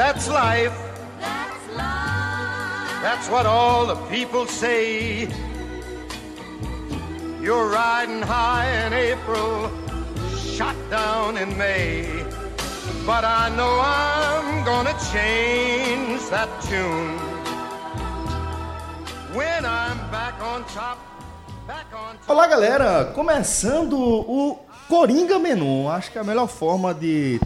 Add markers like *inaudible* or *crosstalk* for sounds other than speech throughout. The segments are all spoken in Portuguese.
That's life. That's life. That's what all the people say. You're riding high in April, shot down in May. But I know I'm gonna change that tune. When I'm back on top. Olá, galera! Começando o Coringa Menu. Acho que é a melhor forma de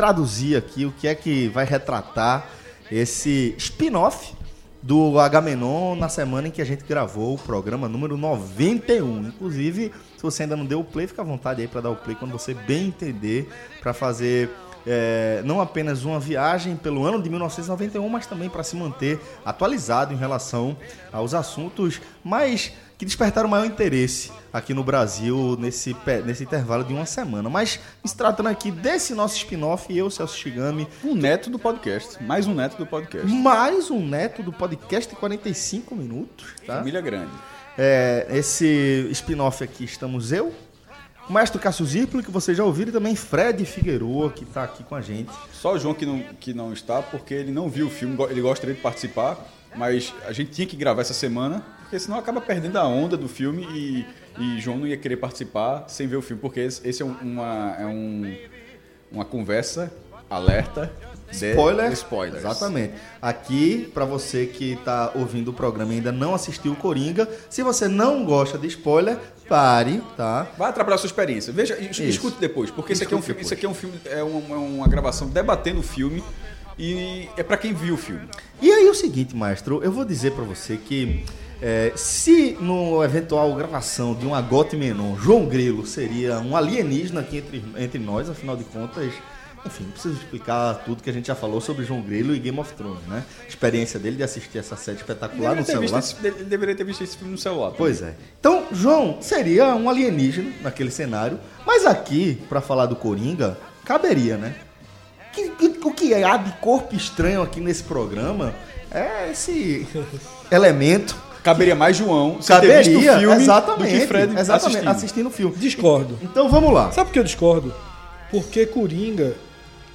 traduzir aqui o que é que vai retratar esse spin-off do Agamenon na semana em que a gente gravou o programa número 91. Inclusive, se você ainda não deu o play, fica à vontade aí para dar o play quando você bem entender para fazer é, não apenas uma viagem pelo ano de 1991, mas também para se manter atualizado em relação aos assuntos mais que despertaram maior interesse aqui no Brasil nesse, nesse intervalo de uma semana. Mas se tratando aqui desse nosso spin-off, eu, Celso Shigami, Um neto do podcast. Mais um neto do podcast. mais um neto do podcast de 45 minutos, tá? Família grande. É, esse spin-off aqui estamos eu, o Mestre Cássio Zirpolo, que vocês já ouviram, e também Fred Figueroa, que está aqui com a gente. Só o João que não, que não está, porque ele não viu o filme, ele gostaria de participar, mas a gente tinha que gravar essa semana, porque senão acaba perdendo a onda do filme e, e João não ia querer participar sem ver o filme, porque esse, é, um- uma, é um, uma conversa alerta Spoiler. spoilers. Exatamente. Aqui, para você que tá ouvindo o programa e ainda não assistiu o Coringa, se você não gosta de spoiler, pare, tá? Vai atrapalhar a sua experiência. Veja, Isso. escute depois, porque esse aqui é um filme, isso aqui é um filme, é uma, é uma gravação debatendo o filme e é pra quem viu o filme. E aí o seguinte, maestro, eu vou dizer para você que é, se no eventual gravação de um Agote Menon, João Grilo seria um alienígena aqui entre, entre nós, afinal de contas, enfim, não preciso explicar tudo que a gente já falou sobre João Grilo e Game of Thrones, né? Experiência dele de assistir essa série espetacular no celular. esse- ele deveria ter visto esse filme no celular. Pois é. Então, João seria um alienígena naquele cenário, mas aqui, pra falar do Coringa, caberia, né? O que há de corpo estranho aqui nesse programa é esse *laughs* elemento. Caberia mais João se Caberia, filme exatamente, do que Fred exatamente, assistindo. assistindo o filme. Discordo. Então vamos lá. Sabe por que eu discordo? Porque Coringa,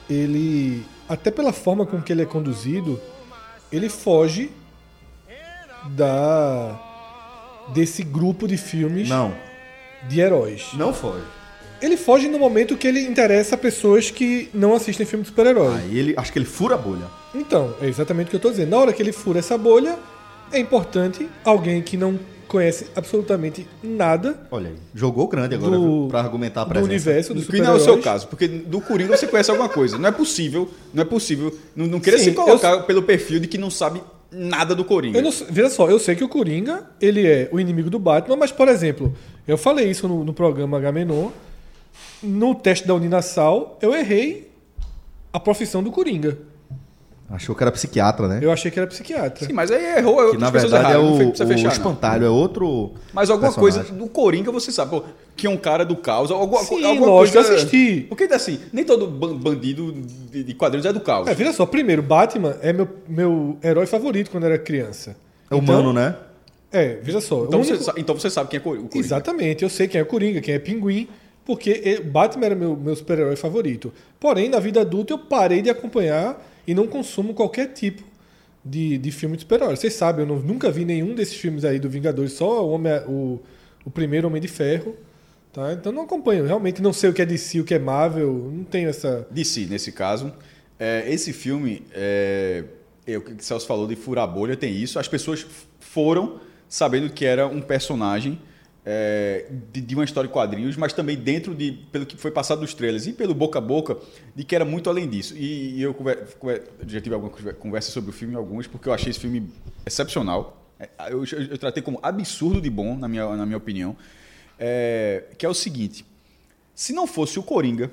ele. Até pela forma com que ele é conduzido, ele foge da. desse grupo de filmes Não, de heróis. não foi. Ele foge no momento que ele interessa a pessoas que não assistem filme de super-herói. Aí ele, acho que ele fura a bolha. Então, é exatamente o que eu tô dizendo. Na hora que ele fura essa bolha, é importante alguém que não conhece absolutamente nada Olha aí, jogou grande agora do, pra argumentar a do presença. universo dos Que não é o seu caso, porque do Coringa você conhece alguma coisa. Não é possível, não é possível. Não, não queira Sim, se colocar pelo perfil de que não sabe nada do Coringa. Eu não, sei- veja só, eu sei que o Coringa, ele é o inimigo do Batman, mas, por exemplo, eu falei isso no, no programa Agamenon, no teste da Uninasal, eu errei a profissão do Coringa. Achou que era psiquiatra, né? Eu achei que era psiquiatra. Sim, mas aí errou. Que outras na pessoas verdade é erraram, não o, o fechar, não. espantalho, é outro. Mas alguma personagem. coisa do Coringa você sabe, pô, que é um cara do caos. Alguma, Sim, alguma lógico, coisa. eu assisti. Porque assim, nem todo ban- bandido de, quadrinhos é do caos. É, veja só, primeiro, Batman é meu, meu herói favorito quando eu era criança. É humano, né? É, veja só. então, você, único- sa- então você sabe quem é o Coringa. Exatamente, eu sei quem é o Coringa, quem é Pinguim, porque ele- Batman era meu, meu super-herói favorito. Porém, na vida adulta, eu parei de acompanhar e não consumo qualquer tipo de, de filme de super-herói. Vocês sabem, eu não- nunca vi nenhum desses filmes aí do Vingadores, só o, Homem, o, o primeiro Homem de Ferro. Tá? Então não acompanho, realmente não sei o que é DC, o que é Marvel, não tenho essa. DC, nesse caso. É, esse filme, é, é, o que o Celso falou de furar bolha, tem isso. As pessoas foram sabendo que era um personagem é, de, de uma história de quadrinhos, mas também dentro de, pelo que foi passado nos trailers e pelo boca a boca, de que era muito além disso. E, e eu conver- já tive alguma conver- conversa sobre o filme, alguns, porque eu achei esse filme excepcional. É, Eu, eu- eu tratei como absurdo de bom, na minha, na minha opinião. É, que é o seguinte: se não fosse o Coringa,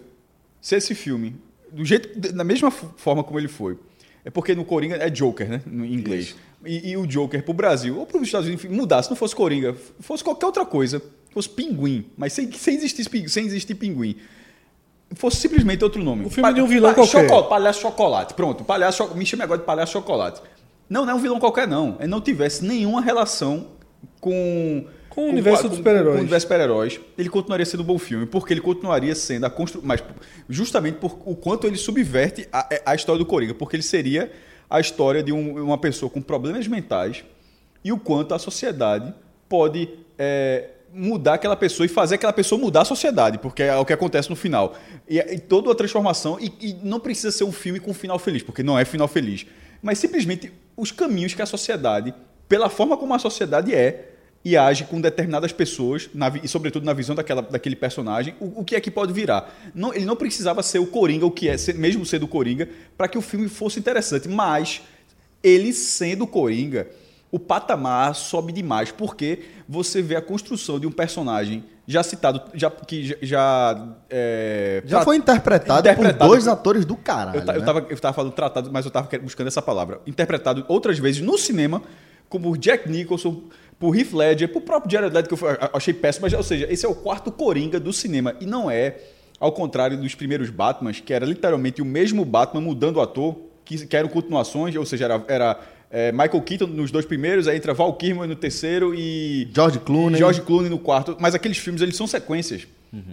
se esse filme, do jeito, da mesma forma como ele foi, é porque no Coringa é Joker, né? No em inglês. E, e o Joker pro Brasil, ou para os Estados Unidos, enfim, mudasse, não fosse Coringa, fosse qualquer outra coisa, fosse Pinguim, mas sem, sem, existir, sem existir Pinguim. Fosse simplesmente outro nome. O filme de um vilão qualquer. Choco- palhaço Chocolate, pronto. Palhaço, me chame agora de Palhaço Chocolate. Não, não é um vilão qualquer, não. Ele não tivesse nenhuma relação com Com o universo dos super-heróis. Com o universo super-heróis, ele continuaria sendo um bom filme, porque ele continuaria sendo a construção. Mas justamente por o quanto ele subverte a, a história do Coringa, porque ele seria a história de um- uma pessoa com problemas mentais e o quanto a sociedade pode é, mudar aquela pessoa e fazer aquela pessoa mudar a sociedade, porque é o que acontece no final. E, e toda a transformação, e, e não precisa ser um filme com final feliz, porque não é final feliz, mas simplesmente os caminhos que a sociedade, pela forma como a sociedade é e age com determinadas pessoas, na e sobretudo na visão daquela, daquele personagem, o, o que é que pode virar. Não, ele não precisava ser o Coringa, o que é, ser- mesmo sendo o Coringa, para que o filme fosse interessante, mas ele sendo o Coringa, o patamar sobe demais, porque você vê a construção de um personagem já citado, já, que já. Já, é, Já foi interpretado, interpretado por dois atores do caralho. eu, ta- eu, né? tava, eu tava falando tratado, mas eu tava buscando essa palavra. Interpretado outras vezes no cinema, como Jack Nicholson, por Heath Ledger, por próprio Jared Leto, que eu achei péssimo. Mas, ou seja, esse é o quarto Coringa do cinema. E não é, ao contrário dos primeiros Batmans, que era literalmente o mesmo Batman mudando o ator, que, que eram continuações, ou seja, era... era é, Michael Keaton nos dois primeiros, aí entra Val Kilmer no terceiro e George Clooney. George Clooney no quarto, mas aqueles filmes eles são sequências.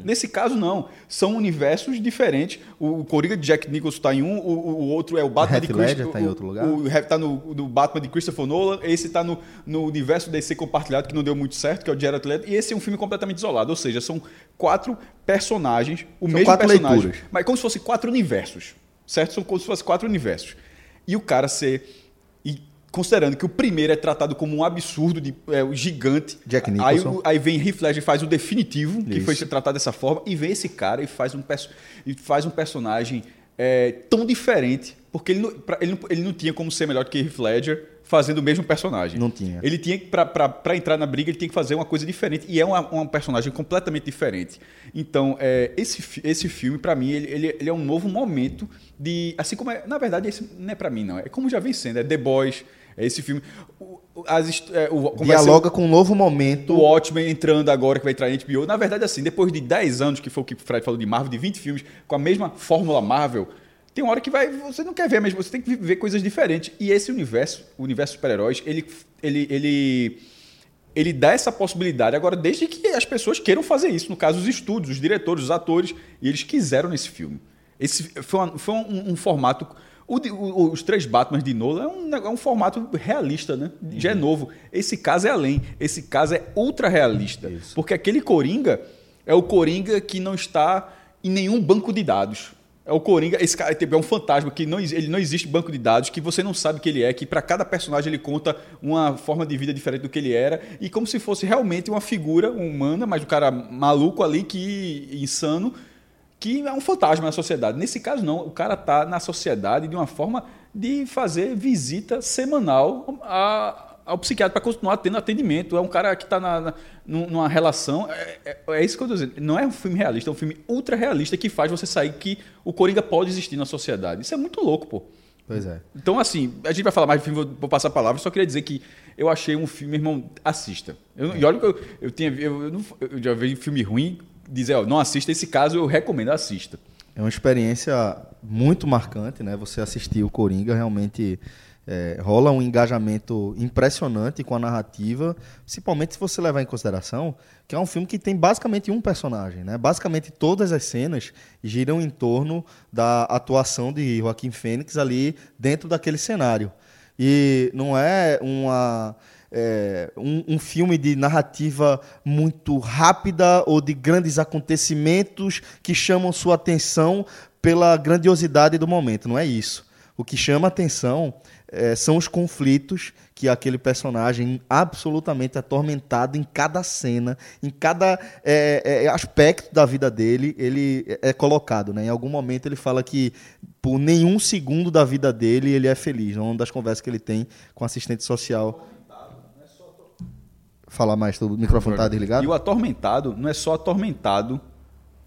Nesse caso não, são universos diferentes. O Coringa de Jack Nicholson está em um, o, o outro é o Batman Heath de Ledger Christopher tá em outro lugar? O, está no, no Batman de Christopher Nolan, esse está no, no universo DC compartilhado que não deu muito certo, que é o Jared Leto, e esse é um filme completamente isolado, ou seja, são quatro personagens, o São mesmo quatro personagem, leituras. mas como se fossem quatro universos, certo? São como se fossem quatro universos. E o cara ser considerando que o primeiro é tratado como um absurdo de é, o gigante, Jack aí, Nicholson. o- aí vem Heath Ledger e faz o definitivo, que Isso. foi tratado dessa forma, e vem esse cara e faz um, e faz um personagem é, tão diferente, porque ele não, pra- ele, não, ele não tinha como ser melhor do que Heath Ledger fazendo o mesmo personagem. Não tinha. Ele tinha que, pra entrar na briga, ele tinha que fazer uma coisa diferente, e é uma- um personagem completamente diferente. Então, é, esse, esse filme, pra mim, ele, ele, ele é um novo momento de. Assim como é. Na verdade, esse não é pra mim, não. É como já vem sendo, é The Boys, é esse filme. O, as, é, o, Dialoga com um novo momento. o Watchmen entrando agora, que vai entrar em HBO. Na verdade, assim, depois de 10 anos, que foi o que o Fred falou de Marvel, de 20 filmes, com a mesma fórmula Marvel, tem uma hora que vai. Você não quer ver, mas você tem que ver coisas diferentes. E esse universo, o universo super-heróis, ele, ele, ele, ele dá essa possibilidade. Agora, desde que as pessoas queiram fazer isso, no caso, os estúdios, os diretores, os atores, e eles quiseram nesse filme. Esse foi, uma- foi um, um formato. o o- os três Batman de Nolan é um, é um formato realista, né? Já é novo. Esse caso é além. Esse caso é ultra realista. Porque aquele Coringa é o Coringa que não está em nenhum banco de dados. É o Coringa, esse cara tipo, é um fantasma que não, ele não existe banco de dados, que você não sabe que ele é, que para cada personagem ele conta uma forma de vida diferente do que ele era, e como se fosse realmente uma figura humana, mas o cara maluco ali que insano, que é um fantasma na sociedade. Nesse caso não, o cara tá na sociedade de uma forma de fazer visita semanal a- ao psiquiatra para continuar tendo atendimento. É um cara que está na, na- num- numa relação. É, é- é isso que eu estou dizendo. Não é um filme realista, é um filme ultra realista que faz você sair que o Coringa pode existir na sociedade. Isso é muito louco, pô. Pois é. Então, assim, a gente vai falar mais do filme, vou, vou passar a palavra, só queria dizer que eu achei um filme, irmão, assista. Eu, E olha que eu, eu, tinha, eu, eu eu já vi filme ruim, dizer, ó, não assista, esse caso eu recomendo, assista. É uma experiência muito marcante, né? Você assistir o Coringa realmente é, rola um engajamento impressionante com a narrativa, principalmente se você levar em consideração que é um filme que tem basicamente um personagem, né? Basicamente todas as cenas giram em torno da atuação de Joaquim Fênix ali dentro daquele cenário. E não é uma é, um, um filme de narrativa muito rápida ou de grandes acontecimentos que chamam sua atenção pela grandiosidade do momento. Não é isso. O que chama atenção é, são os conflitos que aquele personagem absolutamente atormentado em cada cena, em cada é, é, aspecto da vida dele, ele é colocado. Né? Em algum momento ele fala que por nenhum segundo da vida dele ele é feliz. É uma das conversas que ele tem com o assistente social. Falar mais, o microfone está desligado? E o atormentado não é só atormentado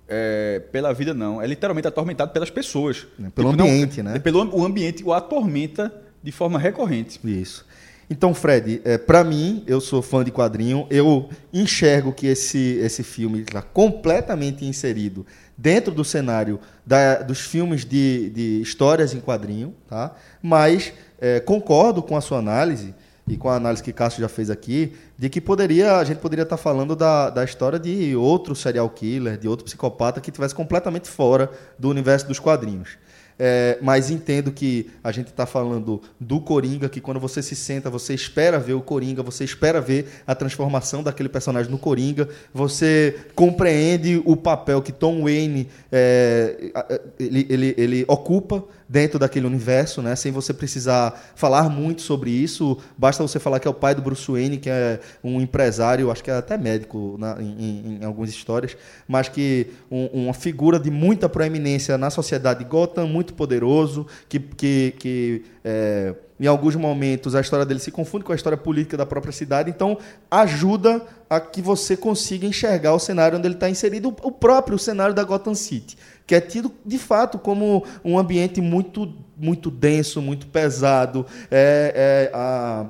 é, pela vida, não. É literalmente atormentado pelas pessoas. É, pelo não- ambiente, né? é Pelo o ambiente o atormenta de forma recorrente. Isso. Então, Fred, é, para mim, eu sou fã de quadrinho, eu enxergo que esse, esse filme está completamente inserido dentro do cenário da- dos filmes de, de histórias em quadrinho, tá? mas é, concordo com a sua análise e com a análise que Cássio já fez aqui, de que poderia a gente poderia estar falando da, da história de outro serial killer, de outro psicopata que estivesse completamente fora do universo dos quadrinhos. É, mas entendo que a gente está falando do Coringa, que quando você se senta, você espera ver o Coringa, você espera ver a transformação daquele personagem no Coringa, você compreende o papel que Tom Wayne é, ele, ele, ele ocupa dentro daquele universo, né? Sem você precisar falar muito sobre isso, basta você falar que é o pai do Bruce Wayne, que é um empresário, acho que é até médico na, em, em, algumas histórias, mas que um, uma figura de muita proeminência na sociedade Gotham, muito poderoso, que, que, que é, em alguns momentos a história dele se confunde com a história política da própria cidade, então ajuda a que você consiga enxergar o cenário onde ele está inserido, o próprio cenário da Gotham City que é tido de fato como um ambiente muito, muito denso, muito pesado. É, é a,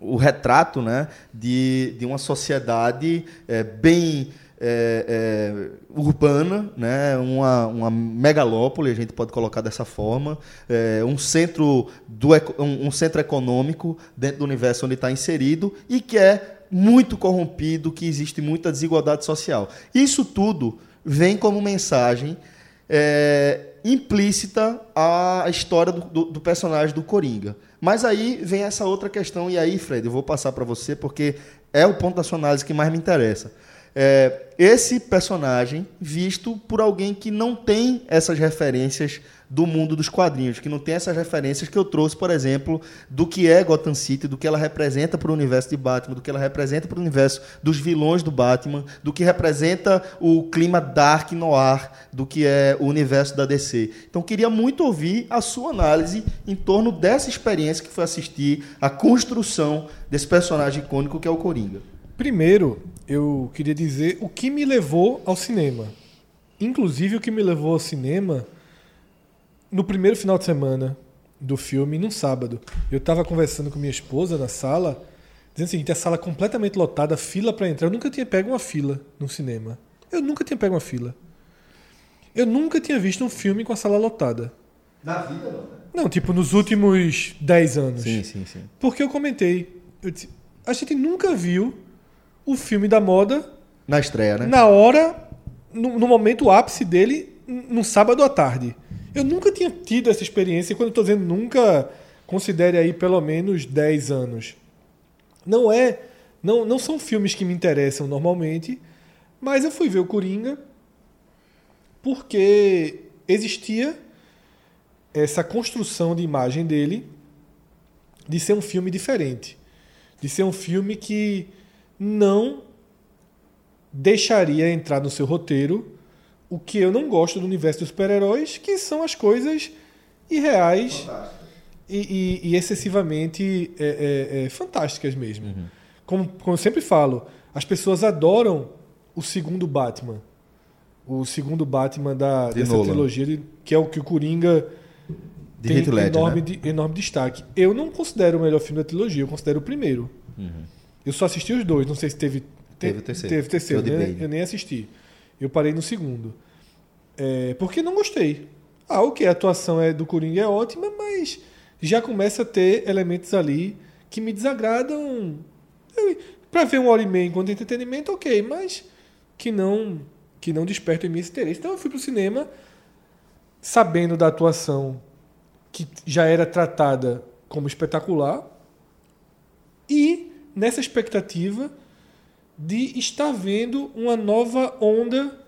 o retrato né, de, de uma sociedade é, bem é, é, urbana, né? uma, uma megalópole, a gente pode colocar dessa forma, é, um, centro do, um, um, centro econômico dentro do universo onde está inserido e que é muito corrompido, que existe muita desigualdade social. Isso tudo vem como mensagem é, implícita à história do, do, do, personagem do Coringa. Mas aí vem essa outra questão, e aí, Fred, eu vou passar para você, porque é o ponto da sua análise que mais me interessa. É, esse personagem visto por alguém que não tem essas referências do mundo dos quadrinhos, que não tem essas referências que eu trouxe, por exemplo, do que é Gotham City, do que ela representa para o universo de Batman, do que ela representa para o universo dos vilões do Batman, do que representa o clima dark noir do que é o universo da DC. Então, queria muito ouvir a sua análise em torno dessa experiência que foi assistir a construção desse personagem icônico que é o Coringa. Primeiro, eu queria dizer o que me levou ao cinema. Inclusive, o que me levou ao cinema no primeiro final de semana do filme, num sábado, eu estava conversando com minha esposa na sala, dizendo o seguinte: a sala completamente lotada, fila para entrar. Eu nunca tinha pego uma fila no cinema. Eu nunca tinha pego uma fila. Eu nunca tinha visto um filme com a sala lotada. Na vida, não? Né? Não, tipo, nos últimos 10 anos. Sim, sim, sim. Porque eu comentei. Eu disse, a gente nunca viu o filme da moda. Na estreia, né? Na hora, no, no momento ápice dele, no sábado à tarde. Eu nunca tinha tido essa experiência, e quando eu estou dizendo nunca, considere aí pelo menos 10 anos. Não é. Não, não são filmes que me interessam normalmente, mas eu fui ver o Coringa porque existia essa construção de imagem dele de ser um filme diferente. De ser um filme que não deixaria entrar no seu roteiro o que eu não gosto do universo dos super-heróis, que são as coisas irreais e, e, e, excessivamente é, é, é, fantásticas mesmo. Uhum. Como, como eu sempre falo, as pessoas adoram o segundo Batman. O segundo Batman da, de dessa Nolan. trilogia, de, que é o que o Coringa de tem Ledger, enorme, né? de, enorme destaque. Eu não considero o melhor filme da trilogia, eu considero o primeiro. Uhum. Eu só assisti os dois, não sei se teve. Teve o terceiro. Teve terceiro, né? eu nem assisti. Eu parei no segundo. É, porque não gostei. Ah, ok, a atuação é do Coringa é ótima, mas já começa a ter elementos ali que me desagradam. Para ver uma hora e meia enquanto entretenimento, ok, mas que não que não despertam em mim esse interesse. Então eu fui para o cinema sabendo da atuação que já era tratada como espetacular e nessa expectativa de estar vendo uma nova onda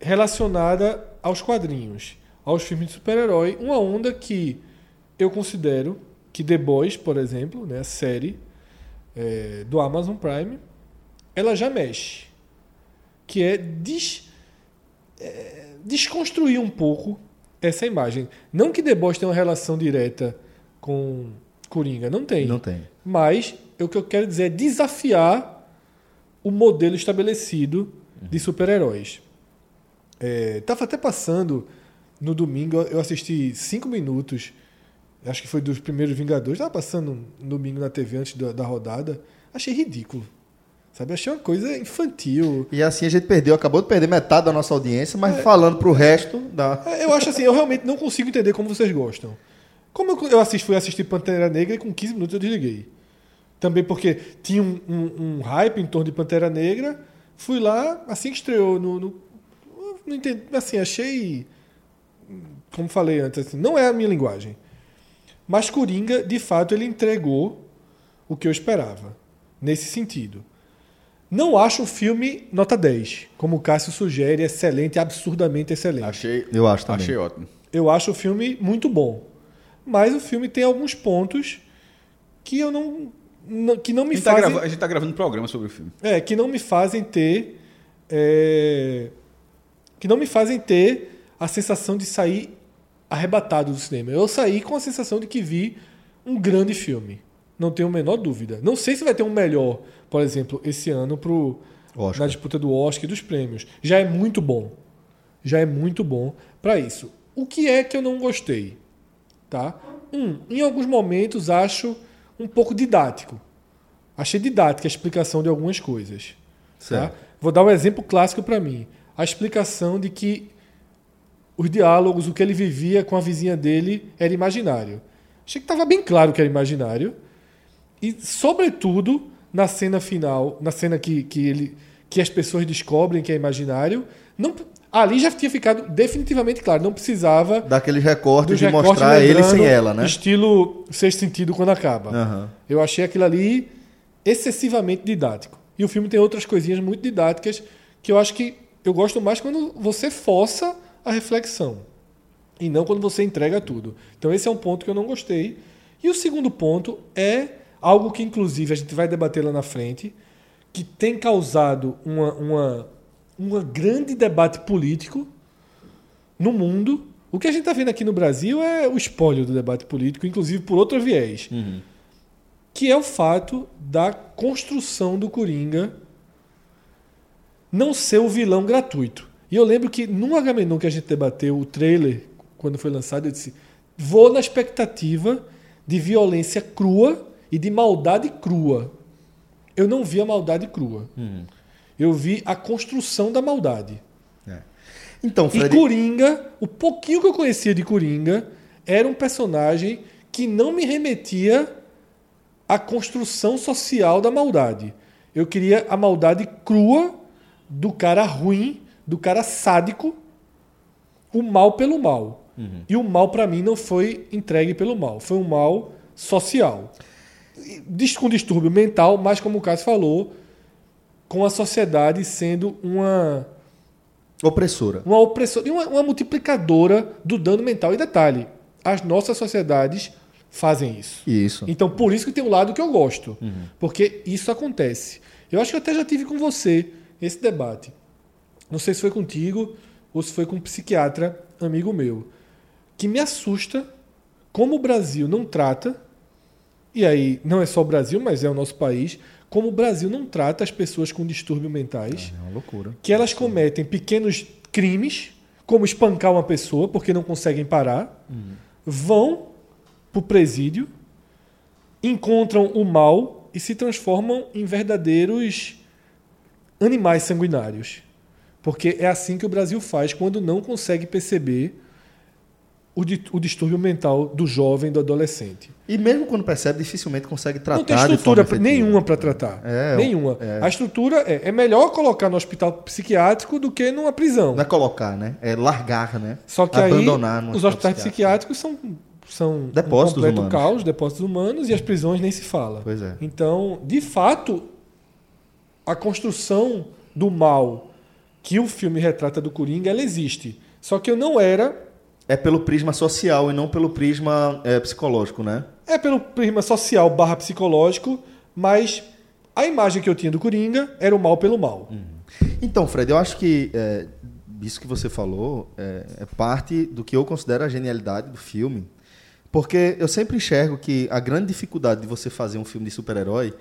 relacionada aos quadrinhos, aos filmes de super-herói, uma onda que eu considero que The Boys, por exemplo, né, a série é, do Amazon Prime, ela já mexe, que é, des, é desconstruir um pouco essa imagem. Não que The Boys tenha uma relação direta com Coringa, não tem. Não tem. Mas o que eu quero dizer é desafiar o modelo estabelecido de super-heróis. É, tava até passando no domingo, eu assisti cinco minutos, acho que foi dos primeiros Vingadores, tava passando no domingo na TV antes da, da rodada, achei ridículo. Sabe, achei uma coisa infantil. E assim a gente perdeu, acabou de perder metade da nossa audiência, mas é, falando pro resto da. É, eu acho assim, eu realmente não consigo entender como vocês gostam. Como eu, eu assisti, fui assistir Pantera Negra e com 15 minutos eu desliguei. Também porque tinha um, um- um hype em torno de Pantera Negra. Fui lá, assim que estreou no. no- não entendi, assim, achei. Como falei antes, assim, não é a minha linguagem. Mas Coringa, de fato, ele entregou o que eu esperava. Nesse sentido. Não acho um filme nota 10, como o Cássio sugere, excelente, absurdamente excelente. Achei, Eu acho também. achei ótimo. Eu acho o filme muito bom. Mas o filme tem alguns pontos que eu não. Que não A me gente, tá fazem. grava- a gente tá gravando um programa sobre o filme. É, que não me fazem ter. é, que não me fazem ter a sensação de sair arrebatado do cinema. Eu saí com a sensação de que vi um grande filme. Não tenho a menor dúvida. Não sei se vai ter um melhor, por exemplo, esse ano pro, Oscar. na disputa do Oscar e dos prêmios. Já é muito bom. Já é muito bom para isso. O que é que eu não gostei? Tá? Um, em alguns momentos acho um pouco didático. Achei didática a explicação de algumas coisas. Tá? Vou dar um exemplo clássico para mim. A explicação de que os diálogos, o que ele vivia com a vizinha dele era imaginário. Achei que estava bem claro que era imaginário. E, sobretudo, na cena final, na cena que, que, ele, que as pessoas descobrem que é imaginário, não, ali já tinha ficado definitivamente claro. Não precisava Daqueles recortes dos de recortes mostrar ele sem ela, né? Estilo Sexto Sentido quando acaba. Aham. Eu achei aquilo ali excessivamente didático. E o filme tem outras coisinhas muito didáticas que eu acho que eu gosto mais quando você força a reflexão e não quando você entrega tudo. Então esse é um ponto que eu não gostei. E o segundo ponto é algo que inclusive a gente vai debater lá na frente, que tem causado uma, uma, uma grande debate político no mundo. O que a gente está vendo aqui no Brasil é o espólio do debate político, inclusive por outro viés que é o fato da construção do Coringa não ser o vilão gratuito. E eu lembro que no Agamenon que a gente debateu o trailer, quando foi lançado, eu disse: vou na expectativa de violência crua e de maldade crua. Eu não vi a maldade crua. Eu vi a construção da maldade. Então, E Fred, Coringa, o pouquinho que eu conhecia de Coringa, era um personagem que não me remetia à construção social da maldade. Eu queria a maldade crua do cara ruim, do cara sádico, o mal pelo mal. E o mal, para mim, não foi entregue pelo mal, foi um mal social. E Com distúrbio mental, mas como o Cássio falou, com a sociedade sendo uma opressora. uma opressora, e uma, uma multiplicadora do dano mental. E detalhe, as nossas sociedades fazem isso. Isso. Então, por isso que tem um lado que eu gosto. Porque isso acontece. Eu acho que eu até já tive com você esse debate. Não sei se foi contigo ou se foi com um psiquiatra amigo meu. Que me assusta como o Brasil não trata, e aí não é só o Brasil, mas é o nosso país, como o Brasil não trata as pessoas com distúrbios mentais É uma loucura. que elas cometem pequenos crimes, como espancar uma pessoa porque não conseguem parar, vão para o presídio, encontram o mal e se transformam em verdadeiros animais sanguinários. Porque é assim que o Brasil faz quando não consegue perceber o, o distúrbio mental do jovem, do adolescente. E mesmo quando percebe, dificilmente consegue tratar Não tem estrutura nenhuma para tratar. É, nenhuma. é. A estrutura é, é melhor colocar no hospital psiquiátrico do que numa prisão. Não é colocar, né? É largar, né? Só que Abandonar aí os hospitais psiquiátricos são, são Depósitos um completo humanos. caos, depósitos humanos, e as prisões nem se fala. Pois é. Então, de fato, a construção do mal que o filme retrata do Coringa, ela existe. Só que eu não era É pelo prisma social e não pelo prisma é, psicológico, né? É pelo prisma social barra psicológico, mas a imagem que eu tinha do Coringa era o mal pelo mal. Então, Fred, eu acho que é, isso que você falou é, é parte do que eu considero a genialidade do filme. Porque eu sempre enxergo que a grande dificuldade de você fazer um filme de super-herói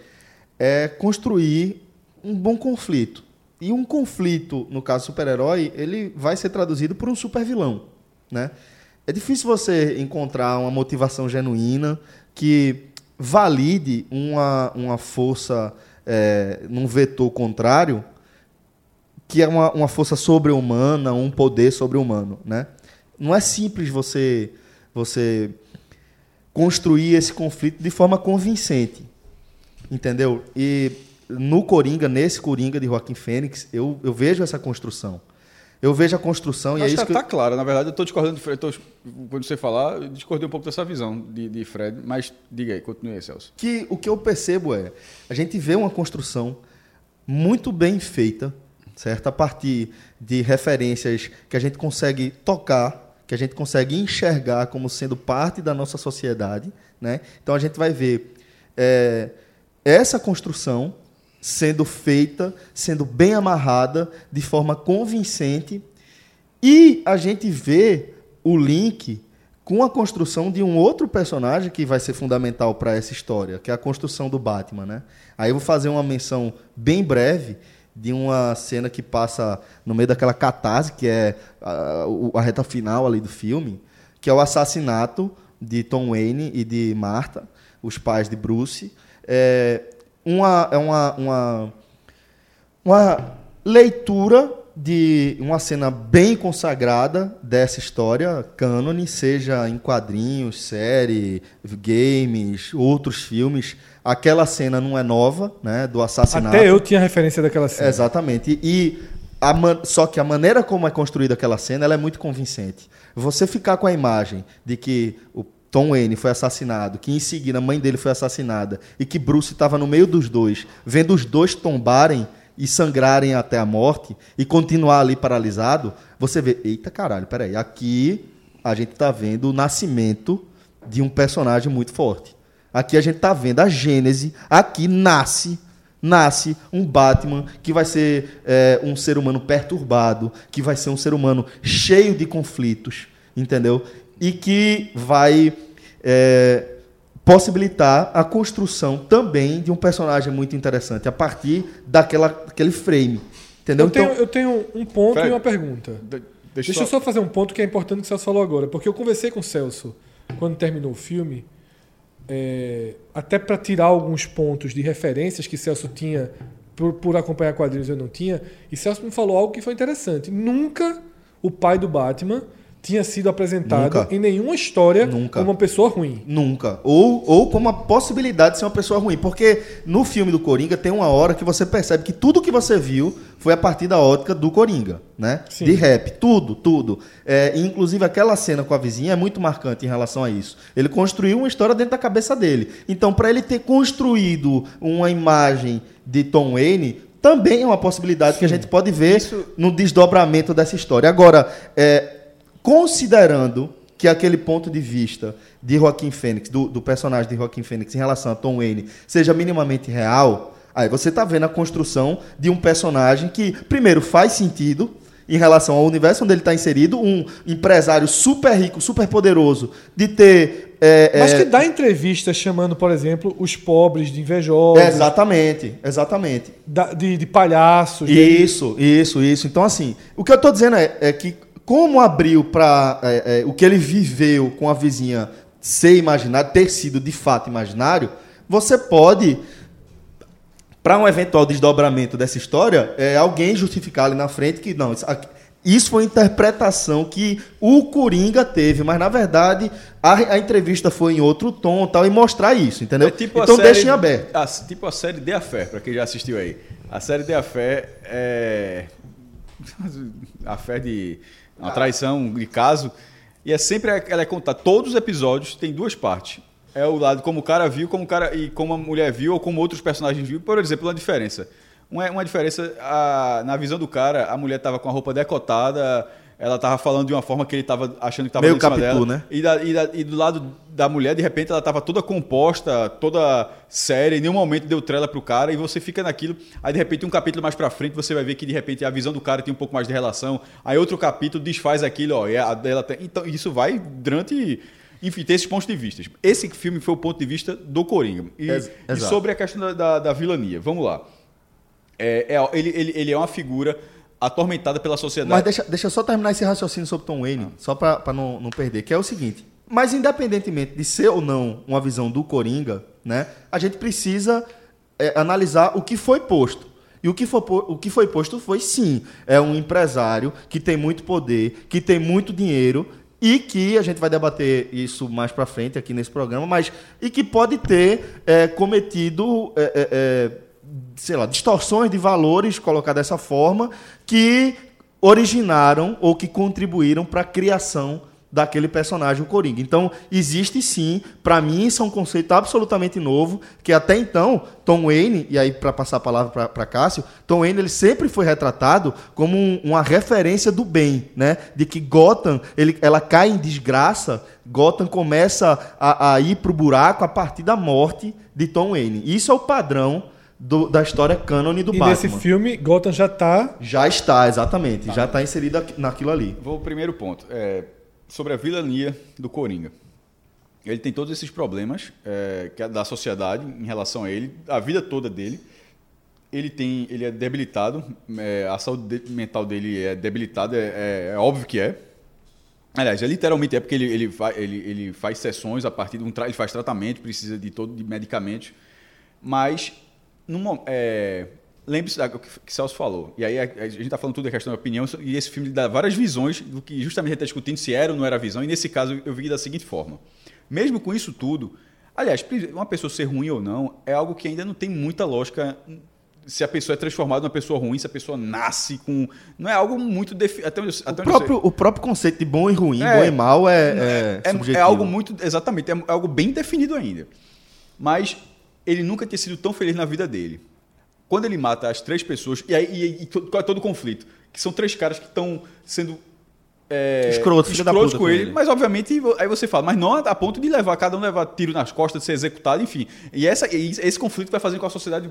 é construir um bom conflito. E um conflito, no caso super-herói, ele vai ser traduzido por um super-vilão, né? É difícil você encontrar uma motivação genuína que valide uma, uma força é, num vetor contrário que é uma, uma força sobre-humana, um poder sobre-humano, né? Não é simples você você construir esse conflito de forma convincente. entendeu? E no Coringa, nesse Coringa de Joaquim Fênix, eu, eu vejo essa construção. Eu vejo a construção e é Acho isso que que... tá claro. Na verdade, eu estou discordando de Fred. tô- quando você falar, eu discordei um pouco dessa visão de, de Fred. Mas diga aí, continue aí, Celso. que o que eu percebo é a gente vê uma construção muito bem feita, certo? A partir de referências que a gente consegue tocar, que a gente consegue enxergar como sendo parte da nossa sociedade, né? Então a gente vai ver é, essa construção sendo feita, sendo bem amarrada, de forma convincente, e a gente vê o link com a construção de um outro personagem que vai ser fundamental para essa história, que é a construção do Batman, né? Aí eu vou fazer uma menção bem breve de uma cena que passa no meio daquela catarse, que é a, o- a reta final ali do filme, que é o assassinato de Tom Wayne e de Martha, os pais de Bruce. É uma, é uma, uma uma leitura de uma cena bem consagrada dessa história cânone, seja em quadrinhos, série, games, outros filmes. Aquela cena não é nova, né, do assassinato. Até eu tinha referência daquela cena. Exatamente. E a man- só que a maneira como é construída aquela cena ela é muito convincente. Você ficar com a imagem de que o Tom Wayne foi assassinado, que em seguida a mãe dele foi assassinada e que Bruce estava no meio dos dois, vendo os dois tombarem e sangrarem até a morte e continuar ali paralisado, você vê, eita caralho, peraí, aqui a gente está vendo o nascimento de um personagem muito forte. Aqui a gente está vendo a gênese, aqui nasce nasce um Batman que vai ser é, um ser humano perturbado, que vai ser um ser humano cheio de conflitos, entendeu? E que vai é, possibilitar a construção também de um personagem muito interessante a partir daquela, daquele frame, entendeu? Eu tenho, Então, eu tenho um ponto Fred, e uma pergunta. De- Deixa, eu só fazer um ponto que é importante que o Celso falou agora, porque eu conversei com o Celso quando terminou o filme, é, até para tirar alguns pontos de referências que Celso tinha por, por acompanhar quadrinhos eu não tinha, e Celso me falou algo que foi interessante. Nunca o pai do Batman tinha sido apresentado Nunca. em nenhuma história Nunca. como uma pessoa ruim. Nunca. Ou, ou como a possibilidade de ser uma pessoa ruim. Porque no filme do Coringa tem uma hora que você percebe que tudo que você viu foi a partir da ótica do Coringa, né? Sim. De rap. Tudo, tudo. É, inclusive aquela cena com a vizinha é muito marcante em relação a isso. Ele construiu uma história dentro da cabeça dele. Então, para ele ter construído uma imagem de Tom Wayne, também é uma possibilidade que a gente pode ver no desdobramento dessa história. Agora, é, considerando que aquele ponto de vista de Joaquim Fênix, do, do personagem de Joaquim Fênix em relação a Tom Wayne, seja minimamente real, aí você está vendo a construção de um personagem que, primeiro, faz sentido em relação ao universo onde ele está inserido, um empresário super rico, super poderoso, de ter... é, Mas é, que dá entrevista chamando, por exemplo, os pobres de invejosos, Exatamente, exatamente. da- de, de palhaços. de- Isso, isso, isso. Então, assim, o que eu tô dizendo é, é que, como abriu para o que ele viveu com a vizinha ser imaginário, ter sido de fato imaginário, você pode, para um eventual desdobramento dessa história, é, alguém justificar ali na frente que não, isso, aqui- isso foi a interpretação que o Coringa teve, mas na verdade a, a entrevista foi em outro tom tal, e mostrar isso, entendeu? É tipo a então série- deixem aberto. a- tipo a série The Affair, pra quem já assistiu aí. A série The Affair é. *laughs* A fé de. Uma traição de caso. E é sempre. Ela é contada. Todos os episódios tem duas partes. É o lado como o cara viu, como o cara, e como a mulher viu, ou como outros personagens viu. Por exemplo, uma diferença. Uma, uma diferença, a- na visão do cara, a mulher tava com a roupa decotada, ela tava falando de uma forma que ele tava achando que tava Meio em cima Capitu, dela. né? E, da- e da- e do lado da mulher, de repente, ela tava toda composta, toda séria, em nenhum momento deu trela pro cara, e você fica naquilo. Aí, de repente, um capítulo mais pra frente, você vai ver que, de repente, a visão do cara tem um pouco mais de relação. Aí, outro capítulo desfaz aquilo, ó, e a dela tem... Então, isso vai durante... Enfim, tem esses pontos de vista. Esse filme foi o ponto de vista do Coringa. E, Ex- e sobre a questão da, da, da vilania. Vamos lá. É, é- ele, ele, ele é uma figura atormentada pela sociedade. Mas deixa, deixa eu só terminar esse raciocínio sobre Tom Wayne, só pra pra não, não perder, que é o seguinte. Mas independentemente de ser ou não uma visão do Coringa, né, a gente precisa é, analisar o que foi posto. E o que, foi, o que foi posto foi sim, é um empresário que tem muito poder, que tem muito dinheiro e que a gente vai debater isso mais para frente aqui nesse programa, mas e que pode ter é, cometido, é, é, é, sei lá, distorções de valores, colocar dessa forma, que originaram ou que contribuíram para a criação daquele personagem, o Coringa. Então, existe sim, para mim, isso é um conceito absolutamente novo, que até então, Tom Wayne, e aí para passar a palavra para Cássio, Tom Wayne ele sempre foi retratado como um, uma referência do bem, né? De que Gotham, ele, ela cai em desgraça, Gotham começa a, a ir pro buraco a partir da morte de Tom Wayne. Isso é o padrão do, da história cânone do e Batman. nesse filme, Gotham já tá. Já está, exatamente. Já está inserido aqui- naquilo ali. Vou ao primeiro ponto. É, sobre a vilania do Coringa. Ele tem todos esses problemas é, que é da sociedade em relação a ele, a vida toda dele. Ele tem, ele é debilitado, é, a saúde de- mental dele é debilitada, é, é- é óbvio que é. Aliás, é literalmente é porque ele, ele, vai, ele, ele faz sessões a partir de um tra- ele faz tratamento, precisa de todo de medicamentos, mas é, lembre-se do que, que Celso falou. E aí a, a gente está falando tudo da questão da opinião e esse filme dá várias visões do que justamente a gente está discutindo se era ou não era visão. E nesse caso eu vi da seguinte forma: mesmo com isso tudo, aliás, uma pessoa ser ruim ou não é algo que ainda não tem muita lógica. Se a pessoa é transformada numa pessoa ruim, se a pessoa nasce com. Não é algo muito. Defi... Até onde, O até sei. próprio, o próprio conceito de bom e ruim, É. bom e mal é, é, É, é subjetivo. algo muito. Exatamente, é algo bem definido ainda. Mas ele nunca tinha sido tão feliz na vida dele. Quando ele mata as três pessoas, e aí e, e to- qual é todo o conflito? Que são três caras que estão sendo. É, Escroto, filho da puta com com ele, ele. mas obviamente aí você fala, mas não a ponto de levar cada um levar tiro nas costas, de ser executado, enfim. E essa, e esse conflito vai fazendo com a sociedade,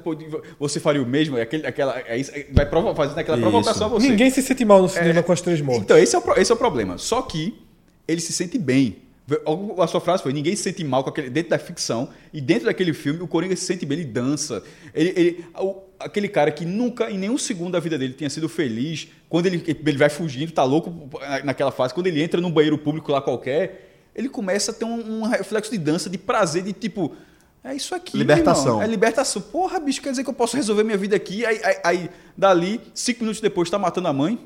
você faria o mesmo, é aquele, aquela, é isso, é- vai provo- fazendo aquela Isso. provocação a você. Ninguém se sente mal no cinema com as três mortes. Então, esse é, o, esse é o problema. Só que ele se sente bem. A sua frase foi: ninguém se sente mal com aquele, dentro da ficção e dentro daquele filme, o Coringa se sente bem, ele dança. Ele, ele- o- aquele cara que nunca, em nenhum segundo da vida dele, tinha sido feliz, quando ele, ele vai fugindo, tá louco naquela fase, quando ele entra num banheiro público lá qualquer, ele começa a ter um, um reflexo de dança, de prazer, de tipo. É isso aqui. Libertação. É libertação. Porra, bicho, quer dizer que eu posso resolver minha vida aqui. Aí, aí- aí, dali, cinco minutos depois, tá matando a mãe.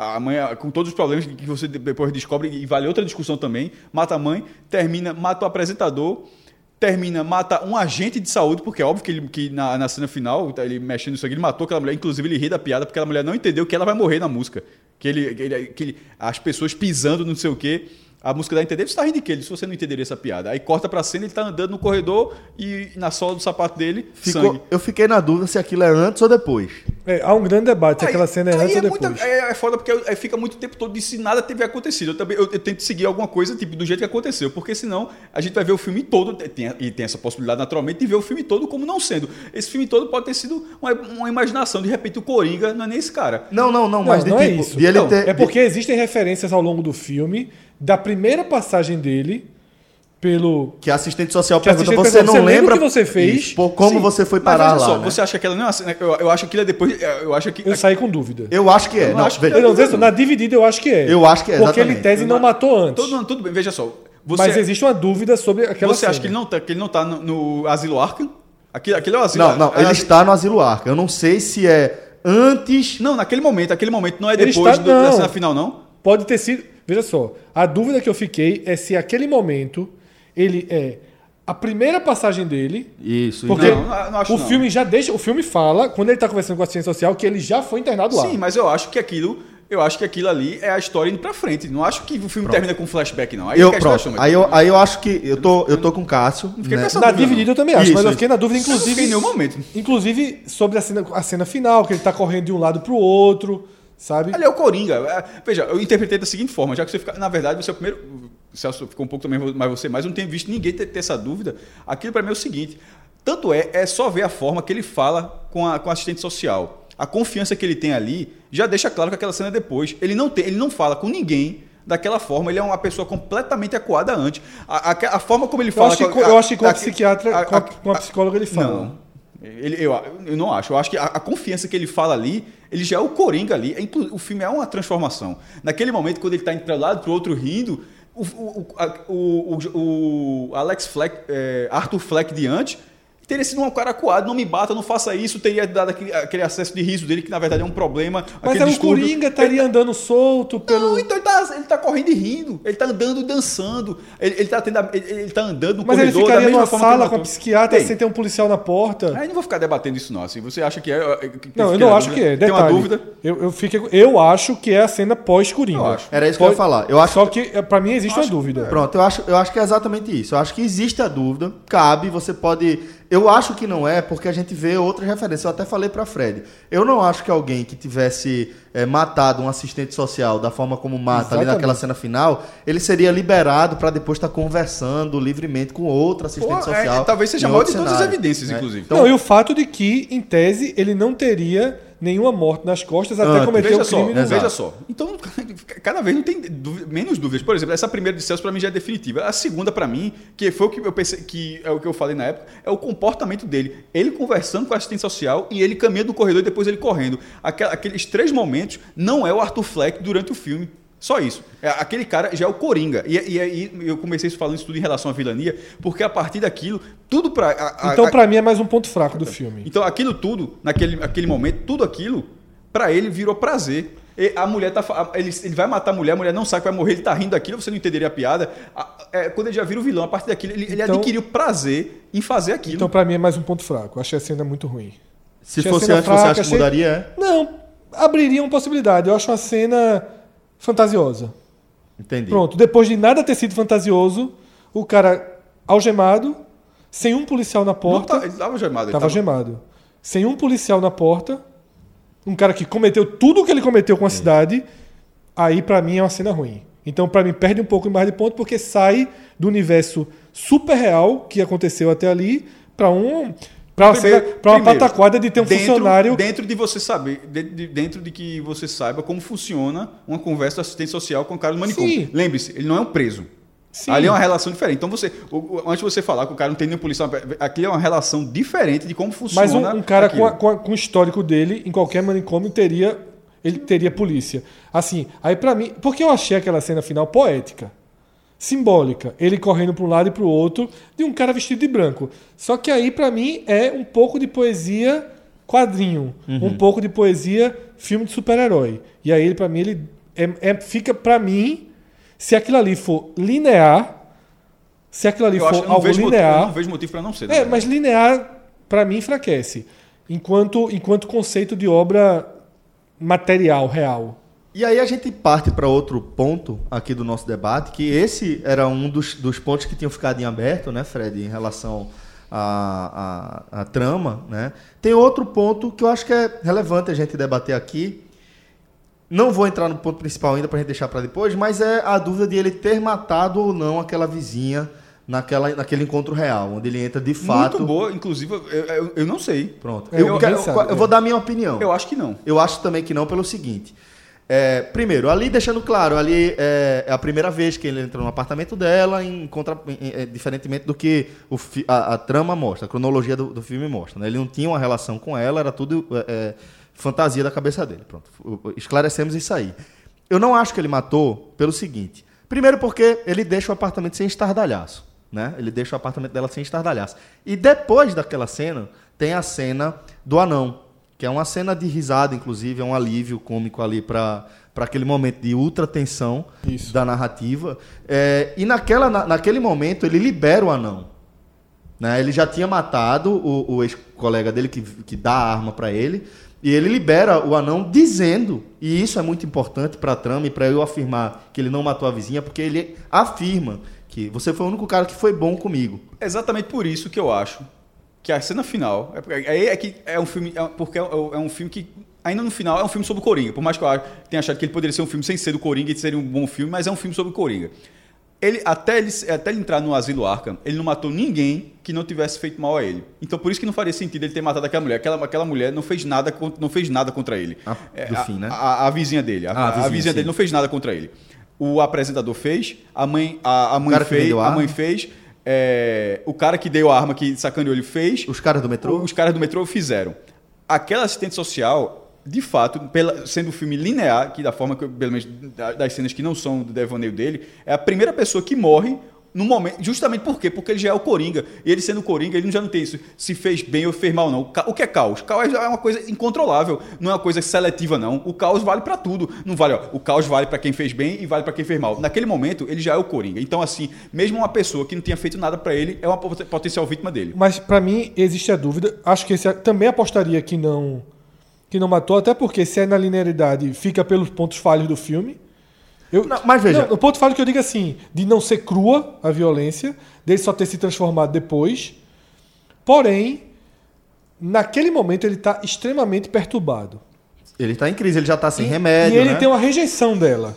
A mãe, com todos os problemas que você depois descobre, e vale outra discussão também, mata a mãe, termina, mata o apresentador, termina, mata um agente de saúde, porque é óbvio que, ele, que na, na cena final, tá, ele mexendo nisso aqui, ele matou aquela mulher, inclusive ele ri da piada, porque aquela mulher não entendeu que ela vai morrer na música. Que, ele, que, ele, que ele- as pessoas pisando, não sei o quê. A música dá a entender, você tá rindo de quê? Se você não entenderia essa piada. Aí corta pra cena, ele tá andando no corredor e na sola do sapato dele, Ficou- sangue. eu fiquei na dúvida se aquilo é antes ou depois. É, há um grande debate se aquela cena é antes ou é depois. muita- é, é foda porque aí fica muito tempo todo de se nada teve acontecido. Eu também eu, eu tento seguir alguma coisa tipo do jeito que aconteceu, porque senão a gente vai ver o filme todo tem- e tem essa possibilidade naturalmente de ver o filme todo como não sendo. Esse filme todo pode ter sido uma, uma imaginação. De repente o Coringa não é nem esse cara. Não, não, não, Não, mas de não é tipo, isso. de ele Não, ter. É porque existem referências ao longo do filme da primeira passagem dele pelo. Que a assistente social Que pergunta, assistente você pergunta, não "Você lembra o que você fez?" Pô, como Sim, você foi mas parar lá? só, né? Você acha que ela não é uma cena- eu, eu acho que ele é depois. Eu acho que. Eu saí com dúvida. Eu acho que é. Eu Não, acho que veja- Eu não, veja só, na dividida eu acho que é. Eu acho que é, Porque ele, em exatamente. tese, não matou antes. Todo, não, tudo bem, veja só. Você, Mas existe uma dúvida sobre aquela você acha cena. que ele não tá, que ele não tá no, no Asilo Arkham? Aquele, aquele é o Asilo Não, não, é ele asilo- está no Asilo Arca. Eu não sei se é antes. Não, naquele momento, aquele momento não é Ele depois está- do, da não. cena final, não? Pode ter sido. Veja só, a dúvida que eu fiquei é se aquele momento ele é a primeira passagem dele. Isso, Porque Não, não, o não. filme já deixa. O filme fala, quando ele tá conversando com a assistente social, que ele já foi internado lá. Sim, mas eu acho que aquilo, eu acho que aquilo ali é a história indo pra frente. Não acho que o filme termina com flashback, não. Aí eu, é pronto, aí, eu, aí eu acho que. Eu tô, eu tô com o Cássio. fiquei né? Na dúvida, dividida eu também acho, Isso, mas eu isso. fiquei na dúvida, inclusive. em nenhum momento. Inclusive sobre a cena, a cena final, que ele tá correndo de um lado pro outro, sabe? Ele é o Coringa. É, Veja, eu interpretei da seguinte forma, já que você fica. Na verdade, você é o primeiro. Celso ficou um pouco também mais você, mas eu não tenho visto ninguém ter, ter essa dúvida. Aquilo pra mim é o seguinte: tanto é, é só ver a forma que ele fala com a, com a assistente social. A confiança que ele tem ali já deixa claro que aquela cena é depois. Ele não, tem, ele não fala com ninguém daquela forma. Ele é uma pessoa completamente acuada antes. A, a- a forma como ele Eu fala. acho, que, com a- eu acho que com a psiquiatra, a, com a psicóloga ele fala. Não. Ele, eu, eu não acho. Eu acho que a, a confiança que ele fala ali, ele já é o Coringa ali. É o filme é uma transformação. Naquele momento, quando ele está indo para um lado para o outro rindo, o, o, a- o, o- Alex Fleck, é, Arthur Fleck de antes, Teria sido um cara acuado, não me bata, não faça isso, teria dado aquele, aquele acesso de riso dele, que na verdade é um problema. Mas aí o distúrbio. Coringa estaria andando solto pelo. Não, então ele tá, ele tá correndo e rindo. Ele tá andando, dançando. Ele, ele tá, tendo, a- ele, ele tá andando no Mas ele corredor da ficaria numa que sala ele com a psiquiatra Ei, sem ter um policial na porta. Aí não vou ficar debatendo isso não. Assim, você acha que é... é, que- que Não, eu não acho que dúvida? é. Tem Detalhe, uma dúvida? Eu, eu, fico, eu acho que é a cena pós-Coringa. Acho. Era isso que eu ia falar. Eu acho Só que, eh, pra mim, existe uma dúvida. Pronto, eu acho, eu acho que é exatamente isso. Eu acho que existe a dúvida, cabe, você pode. Eu acho que não é, porque a gente vê outras referências. Eu até falei pra Fred. Eu não acho que alguém que tivesse eh, matado um assistente social da forma como mata ali Exatamente. naquela cena final, ele seria liberado pra depois estar conversando livremente com outro assistente Pô, é, social. talvez seja maior de todas as evidências, né? inclusive. Então, não, e o fato de que, em tese, ele não teria nenhuma morte nas costas até Antes. cometer Veja o só, crime exato. veja só. Então, *laughs* cada vez não tem dúvida- menos dúvidas. Por exemplo, essa primeira de Celso para mim já é definitiva. A segunda para mim, que foi o que eu pensei, que é o que eu falei na época, é o comportamento dele. Ele conversando com a assistente social e ele caminhando no corredor e depois ele correndo. Aqueles três momentos não é o Arthur Fleck durante o filme. Só isso. É, aquele cara já é o Coringa. E, e aí eu comecei falando isso tudo em relação à vilania, porque a partir daquilo, tudo para Então, pra mim, é mais um ponto fraco do filme. então aquilo tudo, naquele aquele momento, tudo aquilo, pra ele virou prazer. E a mulher tá. Ele, ele vai matar a mulher, a mulher não sabe que vai morrer, ele tá rindo daquilo, você não entenderia a piada. A- é, quando ele já vira o vilão, a partir daquilo, ele, ele Então- adquiriu prazer em fazer aquilo. Então, pra mim, é mais um ponto fraco. Eu Achei a cena muito ruim. se achei a fosse antes, você fraca, acha que achei- mudaria? É? Não, abriria uma possibilidade. Eu acho uma cena fantasiosa. Entendi. Pronto, depois de nada ter sido fantasioso, o cara algemado, sem um policial na não porta. tá, ele tava gemado. ele Tava tava- gemado. Sem um policial na porta, um cara que cometeu tudo o que ele cometeu com a cidade, aí pra mim é uma cena ruim. Então pra mim perde um pouco mais de ponto porque sai do universo super real que aconteceu até ali pra um para para uma pataquada de ter um dentro, funcionário Dentro de você saber, de- de- dentro de que você saiba como funciona uma conversa do assistente social com o cara do manicômio. Lembre-se, ele não é um preso. Sim. Ali é uma relação diferente. Então você, antes de você falar que o cara não tem nenhum policial, aqui é uma relação diferente de como funciona. Mas um, um cara com, a- com, a- com o histórico dele, em qualquer manicômio, teria. Ele teria polícia. Assim, aí pra mim. Porque eu achei aquela cena final poética. Simbólica. Ele correndo pra um lado e pro outro, de um cara vestido de branco. Só que aí, pra mim, é um pouco de poesia quadrinho. Um pouco de poesia filme de super-herói. E aí, pra mim, ele. É, é- fica pra mim. Se aquilo ali for linear. Se aquilo ali eu, for algo vejo motivo, linear. não vejo motivo para não ser. É, mas linear, pra mim, enfraquece. Enquanto, enquanto conceito de obra material, real. E aí a gente parte para outro ponto aqui do nosso debate, que esse era um dos, dos pontos que tinham ficado em aberto, né, Fred, em relação à, à, à trama, né? Tem outro ponto que eu acho que é relevante a gente debater aqui. Não vou entrar no ponto principal ainda para a gente deixar para depois, mas é a dúvida de ele ter matado ou não aquela vizinha naquela, naquele encontro real, onde ele entra de fato. Muito boa, inclusive, eu, eu, eu não sei. Pronto. É, Eu, eu- eu vou dar minha opinião. Eu acho que não. Eu acho também que não, pelo seguinte. É, primeiro, ali deixando claro, ali é, é a primeira vez que ele entra no apartamento dela, em contra, em- é, diferentemente do que o a, a trama mostra, a cronologia do, do filme mostra. né? Ele não tinha uma relação com ela, era tudo é, é, fantasia da cabeça dele. Pronto, esclarecemos isso aí. Eu não acho que ele matou pelo seguinte. Primeiro porque ele deixa o apartamento sem estardalhaço. Né? Ele deixa o apartamento dela sem estardalhaço. E depois daquela cena, tem a cena do anão, que é uma cena de risada, inclusive, é um alívio cômico ali para aquele momento de ultra tensão Isso. da narrativa. É, e naquela, na- naquele momento ele libera o anão. Né? Ele já tinha matado o, o ex-colega dele que, que dá a arma para ele. E ele libera o anão dizendo, e isso é muito importante para a trama e para eu afirmar que ele não matou a vizinha, porque ele afirma que você foi o único cara que foi bom comigo. Exatamente por isso que eu acho que a cena final. É, é que é um filme. é- porque é, é um filme que. Ainda no final é um filme sobre o Coringa. Por mais que eu tenha achado que ele poderia ser um filme sem ser do Coringa e seria um bom filme, mas é um filme sobre o Coringa. Ele, até, ele, até ele entrar no Asilo Arkham, ele não matou ninguém que não tivesse feito mal a ele. Então por isso que não faria sentido ele ter matado aquela mulher. Aquela, aquela mulher não fez nada, não fez nada contra ele. A- do a, fim, né? A, a vizinha dele. A, Ah, vizinha, vizinha, dele não fez nada contra ele. O apresentador fez, a mãe, a, mãe fez, a mãe fez, é, o cara que deu a arma que sacaneou ele fez, Os caras do metrô? os caras do metrô fizeram. Aquela assistente social, de fato, pela- sendo um filme linear, que da forma que, pelo menos da- das cenas que não são do devaneio dele, é a primeira pessoa que morre No momento, justamente por quê? Porque ele já é o Coringa. E ele sendo Coringa, ele já não tem isso. Se fez bem ou fez mal, não. O, que é caos? Caos é uma coisa incontrolável. Não é uma coisa seletiva, não. O caos vale pra tudo. Não vale, ó. O caos vale pra quem fez bem e vale pra quem fez mal. Naquele momento, ele já é o Coringa. Então, assim, mesmo uma pessoa que não tinha feito nada pra ele, é uma pot- potencial vítima dele. Mas pra mim existe a dúvida. Acho que esse também apostaria que não que não matou, até porque se é na linearidade, fica pelos pontos falhos do filme. Eu, Não, mas veja- Não, o ponto falho que eu digo assim, de não ser crua a violência, dele só ter se transformado depois. Porém, naquele momento ele tá extremamente perturbado. Ele tá em crise, ele já tá sem E- remédio, E ele né? tem uma rejeição dela.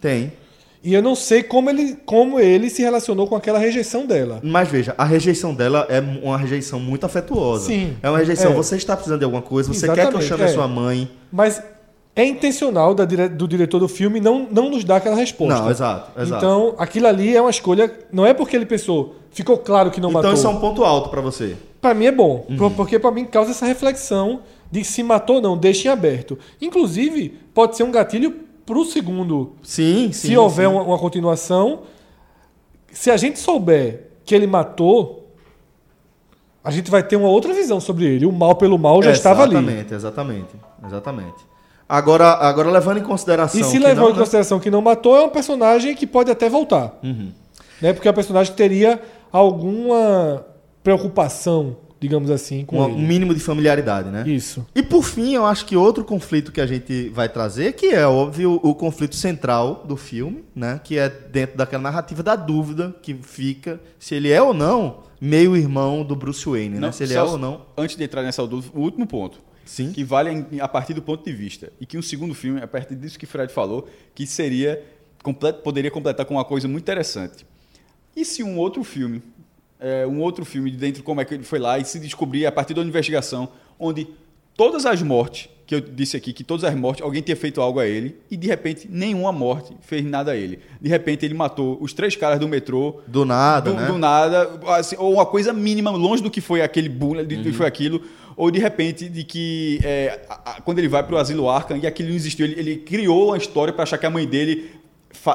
Tem. E eu não sei como ele, como ele se relacionou com aquela rejeição dela. Mas veja, a rejeição dela é uma rejeição muito afetuosa. Sim. É uma rejeição, É. você está precisando de alguma coisa, você quer que eu Exatamente, chame é. a sua mãe. Mas é intencional da do diretor do filme não, não nos dar aquela resposta. Não, exato, exato. Então, aquilo ali é uma escolha. Não é porque ele pensou, ficou claro que não Então matou. isso é um ponto alto pra você. Pra mim é bom. Uhum. por- Porque pra mim causa essa reflexão de se matou ou não, deixa em aberto. Inclusive, pode ser um gatilho pro segundo. Sim, sim. se houver sim. uma, uma continuação. Se a gente souber que ele matou. A gente vai ter uma outra visão sobre ele. O mal pelo mal já estava ali. Exatamente, exatamente. Exatamente. Agora, agora levando em consideração. E se que levou não, em né? consideração que não matou, é um personagem que pode até voltar. Uhum. Né? Porque é um personagem que teria alguma preocupação, digamos assim, com um, ele. um mínimo de familiaridade, né? Isso. E por fim, eu acho que outro conflito que a gente vai trazer, que é óbvio o conflito central do filme, né? Que é dentro daquela narrativa da dúvida que fica se ele é ou não meio irmão do Bruce Wayne, né? Se ele é ou não. Antes de entrar nessa dúvida, o último ponto. Sim. Que vale a partir do ponto de vista. E que um segundo filme, a partir disso que Fred falou, que seria. comple- poderia completar com uma coisa muito interessante. E se um outro filme, é, um outro filme de dentro como é que ele foi lá e se descobrir a partir da investigação, onde todas as mortes, que eu disse aqui, que todas as mortes, alguém tinha feito algo a ele, e de repente nenhuma morte fez nada a ele. De repente ele matou os três caras do metrô, Do nada, do, né? do nada, assim, ou uma coisa mínima, longe do que foi aquele bullying, do que foi aquilo, ou de repente de que é, a- a- quando ele vai para o asilo Arkham e aquilo não existiu, ele, ele criou uma história para achar que a mãe dele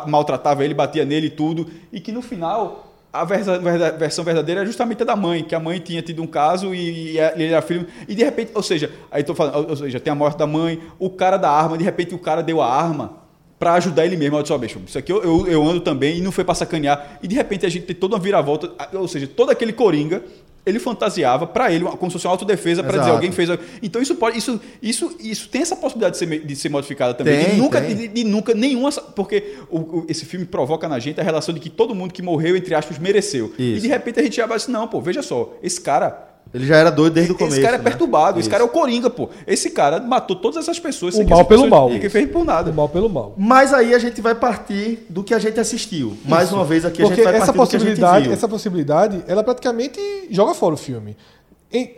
maltratava ele, batia nele e tudo, e que no final a versão verdadeira é justamente a da mãe, que a mãe tinha tido um caso e, ele era filho, e de repente, ou seja, aí tô falando, ou seja, tem a morte da mãe, o cara da arma, de repente o cara deu a arma Pra ajudar ele mesmo. Eu disse, ó, bicho, isso aqui eu, eu, eu ando também e não foi pra sacanear. E de repente a gente tem toda uma viravolta, ou seja, todo aquele coringa, ele fantasiava pra ele, como se fosse uma autodefesa pra dizer alguém fez. Então isso pode, isso, isso, isso tem essa possibilidade de ser, de ser modificada também. Tem, e nunca, tem. de, de nunca nenhuma, porque o- o- esse filme provoca na gente a relação de que todo mundo que morreu entre aspas mereceu. E Isso. de repente a gente já vai assim, não, pô, veja só, esse cara Ele já era doido desde o começo. esse cara é né? perturbado, esse Isso. cara é o Coringa, pô. Esse cara matou todas essas pessoas. O mal pelo mal. Ninguém fez por nada. Do mal pelo mal. Mas aí a gente vai partir do que a gente assistiu. Mais uma vez aqui a Porque gente vai essa partir do que a gente possibilidade, viu. essa possibilidade, ela praticamente joga fora o filme.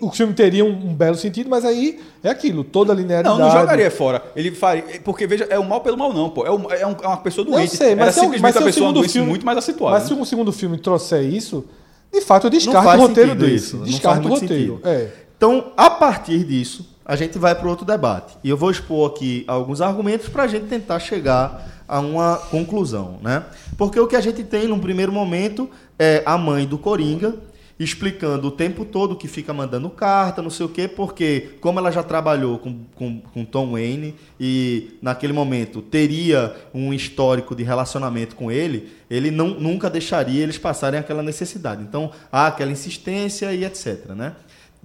O filme teria um, um belo sentido, mas aí é aquilo, toda a linearidade. Não, não jogaria fora. Ele faria. Porque, veja, é o mal pelo mal, não, pô. É, um- é um- é uma pessoa Eu doente. sei, mas Era se, é um- simplesmente mas se o pessoa filme muito mais acentuada. Mas se o segundo filme trouxer isso, de fato eu descarto o roteiro sentido desse. isso, não faz Descarto o roteiro. É. Então, a partir disso, a gente vai para outro debate. E eu vou expor aqui alguns argumentos para a gente tentar chegar a uma conclusão, né? Porque o que a gente tem num primeiro momento é a mãe do Coringa explicando o tempo todo que fica mandando carta, não sei o quê, porque como ela já trabalhou com, com, com Tom Wayne e naquele momento teria um histórico de relacionamento com ele, ele não, nunca deixaria eles passarem aquela necessidade. Então, há aquela insistência e etc, né?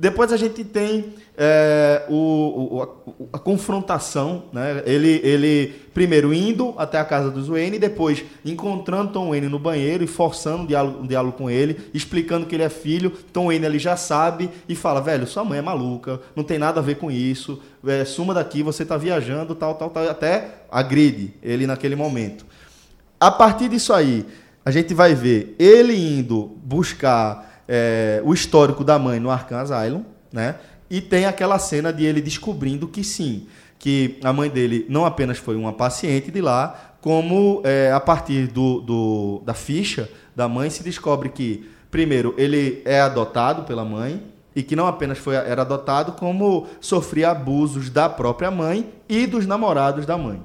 Depois a gente tem é, o, o- a, a confrontação, né? Ele, ele primeiro indo até a casa do Wayne, depois encontrando Tom Wayne no banheiro e forçando um diálogo, um diálogo com ele, explicando que ele é filho. Tom Wayne ele já sabe e fala, velho, sua mãe é maluca, não tem nada a ver com isso, é, suma daqui, você tá viajando, tal, tal, tal, até agride ele naquele momento. A partir disso aí, a gente vai ver ele indo buscar é, o histórico da mãe no Arkham Asylum, né? E tem aquela cena de ele descobrindo que sim, que a mãe dele não apenas foi uma paciente de lá, como é, a partir do, do- da ficha da mãe se descobre que, primeiro, ele é adotado pela mãe e que não apenas foi, era adotado, como sofria abusos da própria mãe e dos namorados da mãe.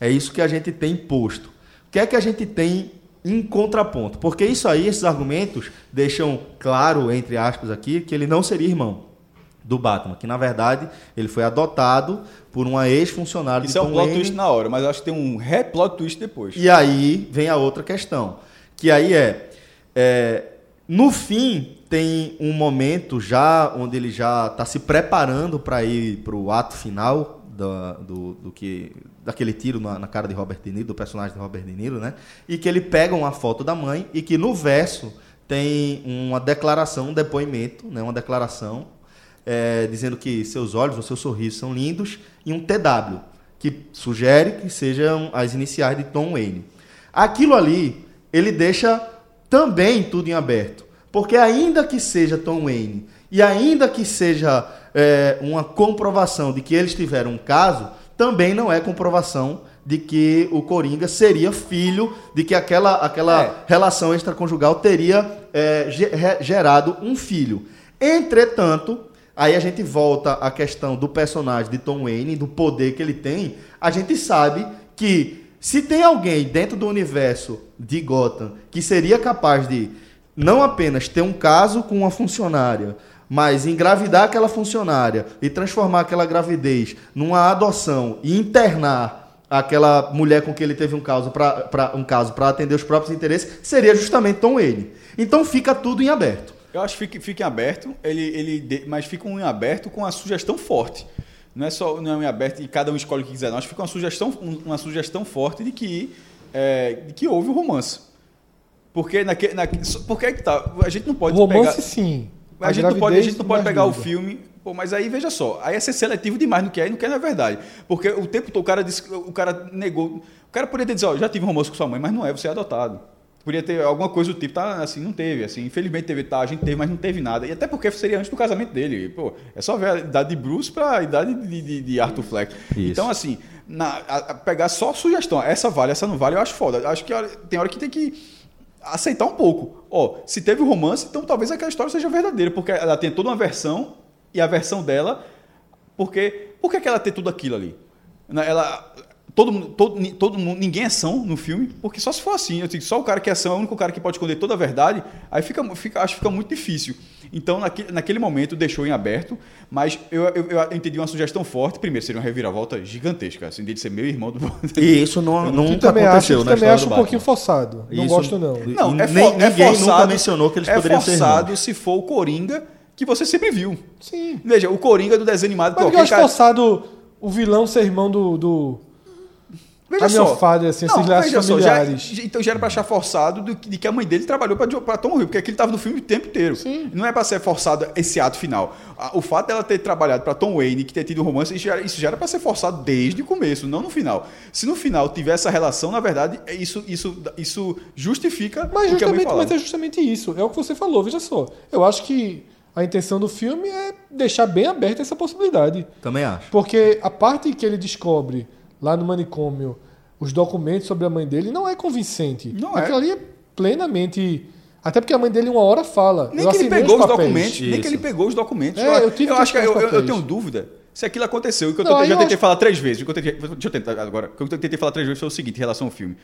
É isso que a gente tem posto. O que é que a gente tem em contraponto. Porque isso aí, esses argumentos, deixam claro, entre aspas, aqui, que ele não seria irmão do Batman, que na verdade ele foi adotado por uma ex-funcionária de Isso é um plot Wayne. twist na hora, mas acho que tem um replot twist depois. E aí vem a outra questão, que aí é, é, no fim tem um momento já onde ele já está se preparando para ir para o ato final da- do, do que daquele tiro na, na cara de Robert De Niro, do personagem de Robert De Niro, né? E que ele pega uma foto da mãe e que no verso tem uma declaração, um depoimento, né? Uma declaração é, dizendo que seus olhos, o seu sorriso são lindos e um TW, que sugere que sejam as iniciais de Tom Wayne. Aquilo ali, ele deixa também tudo em aberto. Porque ainda que seja Tom Wayne e ainda que seja é, uma comprovação de que eles tiveram um caso, também não é comprovação de que o Coringa seria filho, de que aquela, aquela É. relação extraconjugal teria é, gerado um filho. Entretanto, aí a gente volta à questão do personagem de Tom Wayne, do poder que ele tem. A gente sabe que se tem alguém dentro do universo de Gotham que seria capaz de não apenas ter um caso com uma funcionária, mas engravidar aquela funcionária e transformar aquela gravidez numa adoção e internar aquela mulher com quem ele teve um caso para um caso para atender os próprios interesses, seria justamente Tom Wayne. Então fica tudo em aberto. Eu acho que fica, fica em aberto, ele, ele mas fica um em aberto com a sugestão forte. Não é só não é um em aberto e cada um escolhe o que quiser, não. Acho que fica uma sugestão, um- uma sugestão forte de que, é, de que houve um romance. Porque, naque, naque, porque é que tá, a gente não pode Romance, pegar... sim. A, gente não pode, a gente não pode pegar o filme, pô, mas aí veja só, aí é ser seletivo demais no que é e no que não é verdade. Porque o tempo todo o cara disse, o cara negou, o cara poderia ter dizer, ó, já tive um romance com sua mãe, mas não é, você é adotado. Podia ter alguma coisa do tipo, tá, assim, não teve, assim, infelizmente teve, tá, a gente teve, mas não teve nada. E até porque seria antes do casamento dele, pô, é só ver a idade de Bruce pra idade de, de, de Arthur Fleck. Isso. Então, assim, na- a- a- pegar só sugestão, essa vale, essa não vale, eu acho foda. Acho que tem hora que tem que aceitar um pouco. Ó, se teve romance, então talvez aquela história seja verdadeira, porque ela tem toda uma versão e a versão dela, porque por que ela tem tudo aquilo ali? Ela todo mundo, todo, todo mundo, ninguém é são no filme, porque só se for assim, eu digo, só o cara que é são é o único cara que pode esconder toda a verdade, aí fica, fica acho que fica muito difícil. Então, naquele, naquele momento deixou em aberto, mas eu, eu, eu entendi uma sugestão forte, primeiro seria uma reviravolta gigantesca, assim, de ser meu irmão do E isso não, *laughs* Tu nunca também aconteceu tu na também do um pouquinho forçado. Não Isso- gosto, não. Não, é, Nem- é ninguém nunca forçado, mencionou que eles é poderiam ser forçado se for o Coringa que você sempre viu. Sim. Veja, o Coringa do desenho animado... Mas eu acho forçado o vilão ser irmão do. do... Veja A minha falha, assim, esses laços veja só, já- então já era pra achar forçado do de que a mãe dele trabalhou pra, pra Tom Hill, porque aquele tava no filme o tempo inteiro. Sim. Não é pra ser forçado esse ato final. O fato dela ter trabalhado pra Tom Wayne, que ter tido um romance, isso já, era- isso já era pra ser forçado desde o começo, não no final. Se no final tiver essa relação, na verdade, é isso, isso, isso justifica Mas, o que a mãe mas é justamente isso. É o que você falou, veja só. Eu acho que a intenção do filme é deixar bem aberta essa possibilidade. Também acho. Porque a parte que ele descobre lá no manicômio os documentos sobre a mãe dele não é convincente. Não é. Aquilo ali é plenamente. Até porque a mãe dele uma hora fala. Nem eu que ele pegou os papéis. documentos, nem que Isso. ele pegou os documentos. É, eu tive que acho que eu, os eu- eu tenho dúvida se aquilo aconteceu. O que eu Não, tô- aí já eu tentei acho- falar três vezes. o que eu tentei- deixa eu tentar agora. O que eu tentei falar três vezes foi o seguinte em relação ao filme.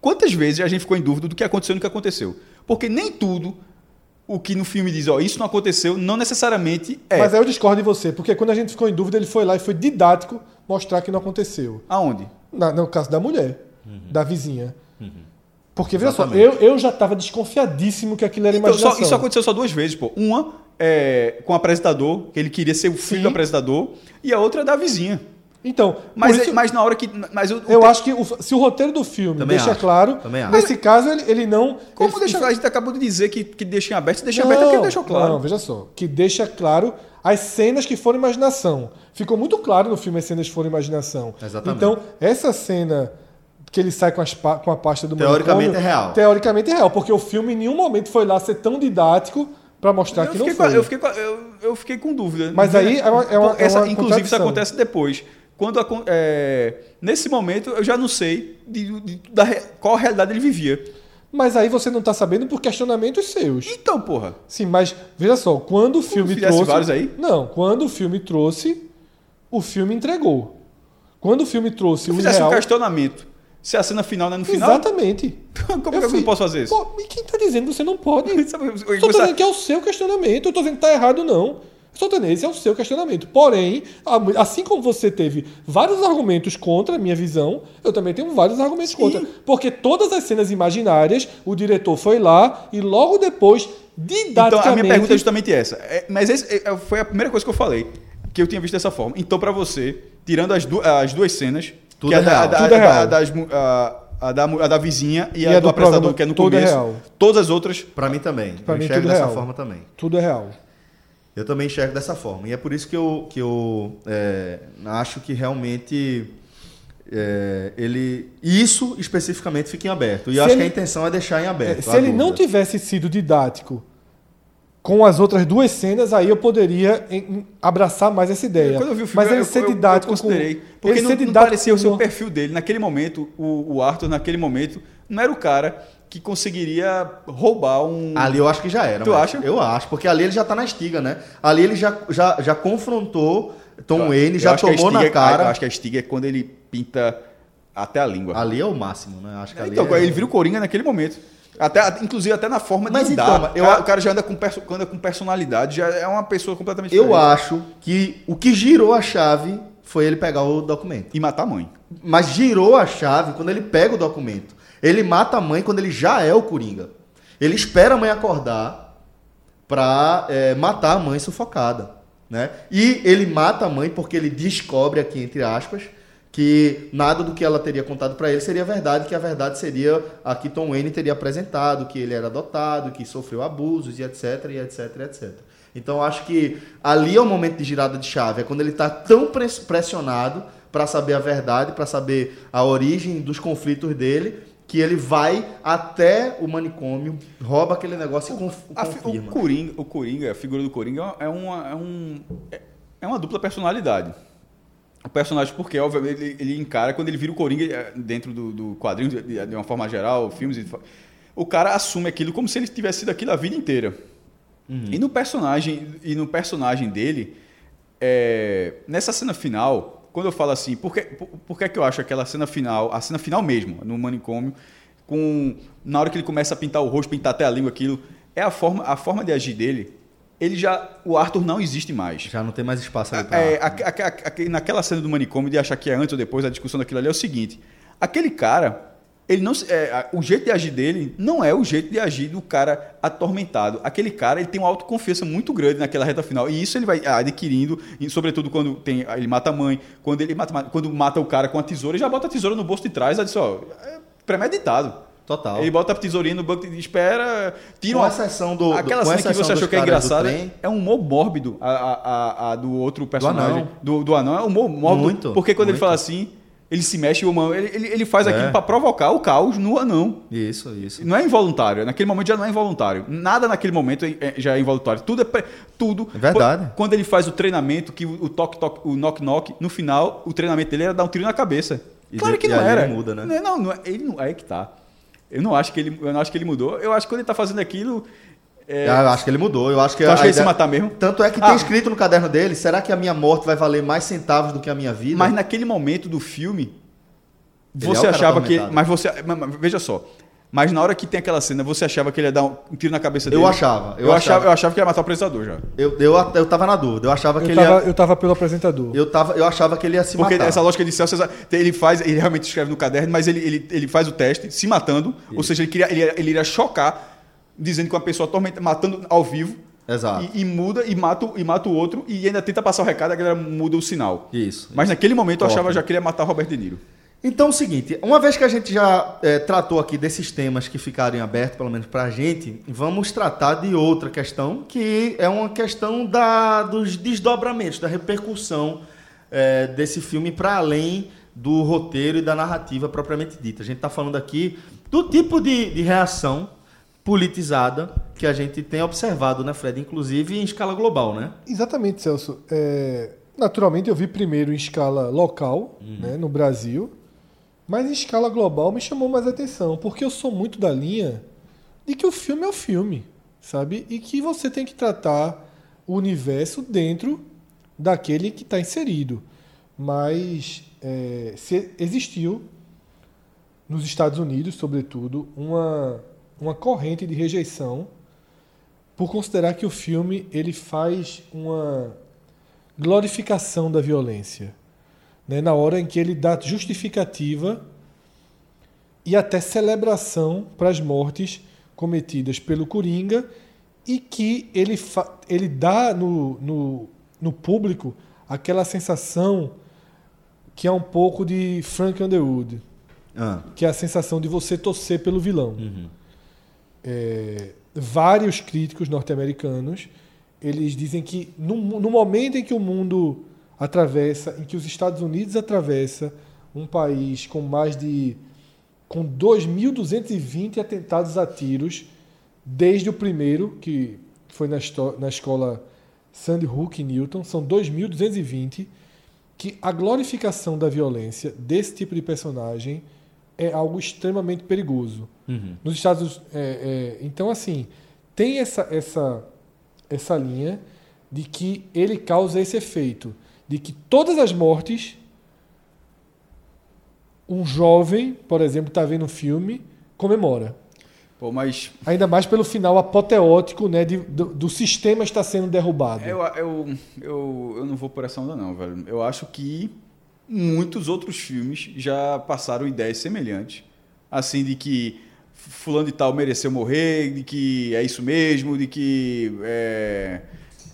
Quantas vezes a gente ficou em dúvida do que aconteceu e do que aconteceu? Porque nem tudo o que no filme diz, ó, isso não aconteceu, não necessariamente é. Mas aí eu discordo de você, porque quando a gente ficou em dúvida, ele foi lá e foi didático mostrar que não aconteceu. Aonde? Na- no caso da mulher, da vizinha. Porque, veja só, eu, eu já estava desconfiadíssimo que aquilo era Então, só- imaginação. isso aconteceu só duas vezes, pô. Uma é, com o apresentador, que ele queria ser o filho Sim. do apresentador, e a outra da vizinha. Então, Mas, isso- mas na hora que. Mas eu, eu acho que o- se o roteiro do filme Também deixa acho. claro, nesse caso ele, ele não. Como ele, deixa, a gente acabou de dizer que, que deixa em aberto, se deixa não, aberto é que ele deixou claro. Não, veja só. Que deixa claro as cenas que foram imaginação. Ficou muito claro no filme as cenas que foram imaginação. Exatamente. Então, essa cena que ele sai com, as com a pasta do Teoricamente manicômio, é real. Teoricamente é real, porque o filme em nenhum momento foi lá ser tão didático pra mostrar Eu que não fiquei, com, foi. eu, fiquei com, eu, eu fiquei com dúvida. Mas aí é uma- é uma- é Essa- uma inclusive, isso acontece depois. Quando é, nesse momento, eu já não sei de, de- da qual realidade ele vivia. Mas aí você não tá sabendo por questionamentos seus. Então, porra. Sim, mas veja só, quando o filme fizesse trouxe. vários aí? Não, quando o filme trouxe, o filme entregou. Quando o filme trouxe o eu fizesse real, um questionamento Se a cena final não é no final, Exatamente. como é que eu fiz- não posso fazer isso? Pô, e quem tá dizendo que você não pode? *laughs* Eu começar- dizendo que é o seu questionamento. Eu tô dizendo que tá errado, não. Dizendo, esse é o seu questionamento. Porém, assim como você teve vários argumentos contra a minha visão, eu também tenho vários argumentos contra. Porque todas as cenas imaginárias, o diretor foi lá e logo depois, didaticamente... Então, a minha pergunta é justamente essa. É, mas esse, é, foi a primeira coisa que eu falei, que eu tinha visto dessa forma. Então, pra você, tirando as, du as duas cenas, Tudo que é a, da- real. a da- Tudo é a da- real. das a- a da, mu- a da vizinha e, E a, a do, do apresentador, programa, que é no tudo é começo, real. todas as outras... Pra mim também. Pra eu mim, enxergo tudo dessa real. forma também. Tudo é real. Eu também enxergo dessa forma. E é por isso que eu, que eu é, acho que realmente é, ele. Isso especificamente fica em aberto. E eu Se acho ele- que a intenção é deixar em aberto. É, se ele não dúvida. tivesse sido didático com as outras duas cenas, aí eu poderia em- em- abraçar mais essa ideia. Quando eu vi o filme, Mas ele eu, ser eu- eu didático considerei. com... Porque ele não, ser não didático parecia o seu perfil dele. Naquele momento, o, o Arthur, naquele momento, não era o cara que conseguiria roubar um... Ali eu acho que já era. Tu acha? Eu acho, porque ali ele já tá na estiga, né? Ali ele já, já, já confrontou Tom Wayne, Eu já tomou na estiga- cara. Eu acho que a estiga é quando ele pinta até a língua. Ali é o máximo, né? Acho que ali então, é... ele vira o Coringa naquele momento. Até, inclusive até na forma de Mas andar. então, eu o, cara, já anda com, perso- anda com personalidade, já é uma pessoa completamente Eu diferente. acho que o que girou a chave foi ele pegar o documento. E matar a mãe. Mas girou a chave quando ele pega o documento. Ele mata a mãe quando ele já é o Coringa. Ele espera a mãe acordar pra é, matar a mãe sufocada. Né? E ele mata a mãe porque ele descobre aqui, entre aspas, que nada do que ela teria contado pra ele seria verdade, que a verdade seria a que Tom Wayne teria apresentado, que ele era adotado, que sofreu abusos e etc, e etc, e etc. Então acho que ali é o momento de girada de chave, é quando ele está tão pres- pressionado para saber a verdade, para saber a origem dos conflitos dele, que ele vai até o manicômio, rouba aquele negócio e conf A fi- o, confirma. Coringa, o Coringa, a figura do Coringa é uma, é um, é- é uma dupla personalidade. O personagem, porque, obviamente, ele, ele encara quando ele vira o Coringa eh, dentro do, do quadrinho, de, de uma forma geral, filmes. e- O cara assume aquilo como se ele tivesse sido aquilo a vida inteira. E no personagem e no personagem dele, é, nessa cena final, quando eu falo assim, por que, por, por que, que eu acho aquela cena final, a cena final mesmo, no manicômio, com na hora que ele começa a pintar o rosto, pintar até a língua, aquilo, é a forma, a forma de agir dele. Ele já, o Arthur não existe mais. Já não tem mais espaço ali pra... É, a- a- a- naquela cena do manicômio, de achar que é antes ou depois, a discussão daquilo ali é o seguinte: aquele cara, ele não, é, o jeito de agir dele não é o jeito de agir do cara atormentado. Aquele cara, ele tem uma autoconfiança muito grande naquela reta final, e isso ele vai adquirindo, e sobretudo quando tem, ele mata a mãe, quando ele mata, quando mata o cara com a tesoura, ele já bota a tesoura no bolso de trás, aí diz, ó, é premeditado. Total. Ele bota a tesourinha no banco e espera, tira Com uma... exceção do- do- Aquela cena que você achou que é do engraçada é um humor mórbido a, a, a- a do outro personagem. anão. Do, do anão. É um humor mórbido. Muito, porque quando ele muito. fala assim, ele se mexe, ele, ele, ele faz É. aquilo para provocar o caos no anão. Isso, isso. Não é involuntário. Naquele momento já não é involuntário. Nada naquele momento é- é- já é involuntário. Tudo é pre- tudo. É verdade. Quando- ele faz o treinamento, que o toque toque, o knock knock, no final o treinamento dele era dar um tiro na cabeça. E claro de- que não era. ele muda, né? Não, não, é- ele não é que tá. Eu não acho que ele, eu não acho que ele mudou. Eu acho que quando ele tá fazendo aquilo, é, Ah, Eu acho que ele mudou. Eu acho que Tu acha que ele se matar mesmo? Tanto é que Ah. tem escrito no caderno dele: será que a minha morte vai valer mais centavos do que a minha vida? Mas naquele momento do filme, Ele você é achava que. Mas você. mas- mas veja só. Mas na hora que tem aquela cena, você achava que ele ia dar um tiro na cabeça dele? Eu achava, eu Eu, achava, achava. eu achava que ia matar o apresentador já. Eu, eu, eu tava na dúvida. Eu achava que Eu ele tava, ia. eu tava pelo apresentador. Eu, tava, eu achava que ele ia se Porque matar. essa lógica de Celso, ele faz, ele realmente escreve no caderno, mas ele, ele, ele faz o teste se matando, ou seja, ele, queria, ele, ia- ele iria chocar, dizendo que uma pessoa atormenta, matando ao vivo, Exato. e, e muda e mata, o- e mata o outro, e ainda tenta passar o recado, a galera muda o sinal. Isso. Mas naquele momento eu Corta. achava já que ele ia matar Robert De Niro. Então é o seguinte, uma vez que a gente já é, tratou aqui desses temas que ficaram em aberto, pelo menos pra gente, vamos tratar de outra questão, que é uma questão da, dos desdobramentos, da repercussão é, desse filme para além do roteiro e da narrativa propriamente dita. A gente está falando aqui do tipo de, de reação politizada que a gente tem observado, né, Fred? Inclusive em escala global, né? Exatamente, Celso. É, naturalmente eu vi primeiro em escala local, né, no Brasil, mas em escala global me chamou mais atenção, porque eu sou muito da linha de que o filme é o filme, sabe? E que você tem que tratar o universo dentro daquele que está inserido. Mas é, se existiu nos Estados Unidos, sobretudo, uma, uma corrente de rejeição por considerar que o filme ele faz uma glorificação da violência, né? na hora em que ele dá justificativa e até celebração para as mortes cometidas pelo Coringa e que ele, ele dá no, no, no público aquela sensação que é um pouco de Frank Underwood, Ah, que é a sensação de você torcer pelo vilão. É, vários críticos norte-americanos eles dizem que no, no momento em que o mundo atravessa, em que os Estados Unidos atravessa um país com mais de com 2.220 atentados a tiros desde o primeiro que foi na, na escola Sandy Hook Newton, são 2.220 que a glorificação da violência desse tipo de personagem é algo extremamente perigoso. Nos Estados Unidos. é, é, então, assim, tem essa, essa, essa linha de que ele causa esse efeito. De que todas as mortes, um jovem, por exemplo, está vendo um filme, comemora. Pô, mas Ainda mais pelo final apoteótico né, de- do, do sistema estar sendo derrubado. eu, eu, eu, eu não vou por essa onda, não, velho. Eu acho que muitos outros filmes já passaram ideias semelhantes. Assim, de que fulano de tal mereceu morrer, de que é isso mesmo, de que é,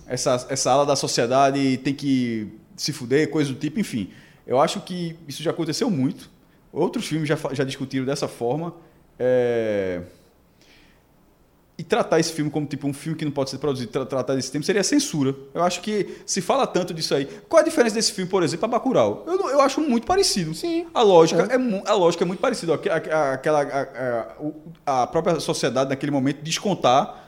essa, essa ala da sociedade tem que se fuder, coisa do tipo, enfim. Eu acho que isso já aconteceu muito. Outros filmes já, já discutiram dessa forma. É, e tratar esse filme como tipo um filme que não pode ser produzido, tra tratar desse tema seria censura. Eu acho que se fala tanto disso aí. Qual a diferença desse filme, por exemplo, a Bacurau? Eu, eu acho muito parecido. Sim. A lógica é, mu- a lógica é muito parecida. Aquela a, a- própria sociedade naquele momento descontar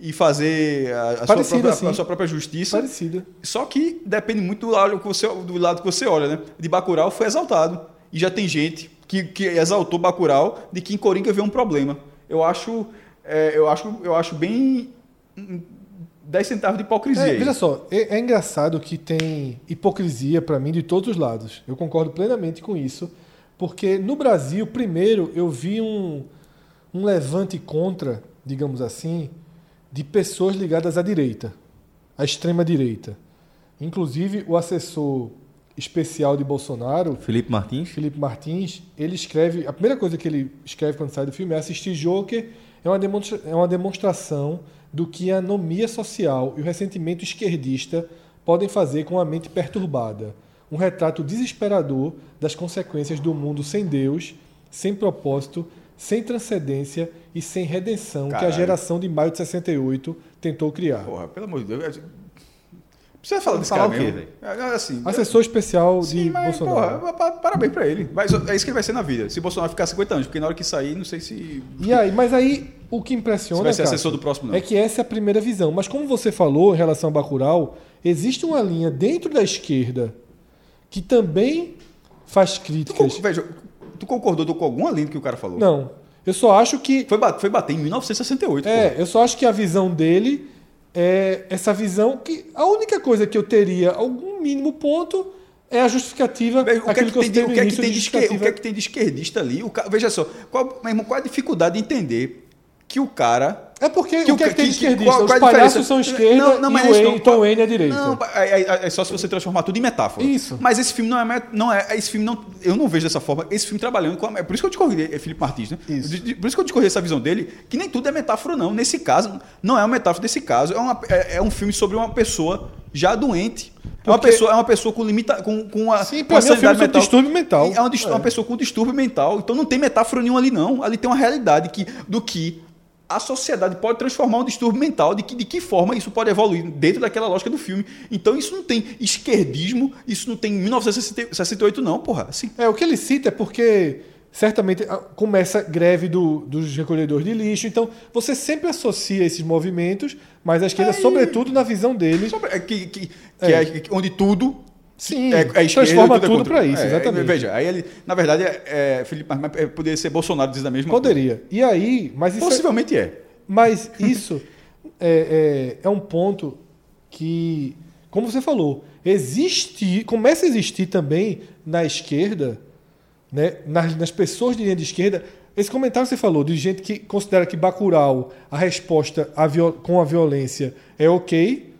e fazer a, a sua, própria, assim. a sua própria justiça. Parecida. Só que depende muito do lado que você, do lado que você olha, né? De Bacurau foi exaltado. E já tem gente que, que exaltou Bacurau de que em Coringa vê um problema. Eu acho, é, eu acho, eu acho bem hum, 10 centavos de hipocrisia. É, veja só, é, é engraçado que tem hipocrisia para mim de todos os lados. Eu concordo plenamente com isso, porque no Brasil, primeiro, eu vi um, um levante contra, digamos assim, de pessoas ligadas à direita, à extrema direita. Inclusive, o assessor especial de Bolsonaro, Felipe Martins? Felipe Martins, ele escreve. A primeira coisa que ele escreve quando sai do filme é assistir Joker é uma, demonstra, é uma demonstração do que a anomia social e o ressentimento esquerdista podem fazer com a mente perturbada. Um retrato desesperador das consequências do mundo sem Deus, sem propósito, sem transcendência e sem redenção que a Caralho. geração de maio de 68 tentou criar. Porra, pelo amor de Deus. Precisa falar desse Falar cara o quê, mesmo. velho? É, assim, Assessor especial Sim, de mas, Bolsonaro. porra, pa- parabéns pra ele. Mas é isso que ele vai ser na vida. Se Bolsonaro ficar 50 anos, porque na hora que sair, não sei se. E aí, mas aí o que impressiona Se vai ser Cássio, assessor do próximo, não. é que essa é a primeira visão. Mas como você falou em relação a Bacurau, existe uma linha dentro da esquerda que também faz Tu, críticas. con- veja, tu concordou com alguma linha que o cara falou? Não, eu só acho que Foi, foi bater em 1968. é, porra. eu só acho que a visão dele é essa visão que a única coisa que eu teria algum mínimo ponto é a justificativa O que, é que, tem o, que, é tem de de esquer- o que é justificativa. que tem de esquerdista ali? O veja só, qual, meu irmão, qual a dificuldade de entender que o cara. É porque o que, é que tem esquerdista? qual- qual Os palhaços são esquerda Não, não, e o isso Wayne, não- Tom Wayne é direita. Não, é, é- é só se você transformar tudo em metáfora. Isso. Mas esse filme não é, não é. Esse filme não. Eu não vejo dessa forma. Esse filme trabalhando com. a- É por isso que eu discorri, é Felipe Martins, né? Isso. De- de- Por isso que eu discorri essa visão dele, que nem tudo é metáfora, não. Nesse caso, não é uma metáfora desse caso. É, uma- é- é um filme sobre uma pessoa já doente. É uma, Porque- pessoa, é uma pessoa com limita, com, com a, Sim, com pra a mim é um sanidade sobre distúrbio mental. É uma, É. uma pessoa com distúrbio mental. Então não tem metáfora nenhuma ali, não. Ali tem uma realidade que, do que a sociedade pode transformar um distúrbio mental, de que, de que forma isso pode evoluir dentro daquela lógica do filme. Então isso não tem esquerdismo, isso não tem 1968, não, porra. Assim, É, o que ele cita é porque certamente começa a greve do- dos recolhedores de lixo, então você sempre associa esses movimentos, mas a esquerda, Aí- sobretudo na visão dele, sobre- é que, que, que É. é. onde tudo sim, é, é esquerda, transforma é tudo para isso, É, exatamente. Veja, aí ele, na verdade, é, é, Felipe Martins é, poderia ser Bolsonaro diz a mesma Poderia. E aí, mas coisa. isso, é, Possivelmente é. mas *laughs* isso é, é, é um ponto que, como você falou, existe, começa a existir também na esquerda né, nas, nas pessoas de linha de esquerda. Esse comentário que você falou, de gente que considera que Bacurau, a resposta viol- com a violência é ok,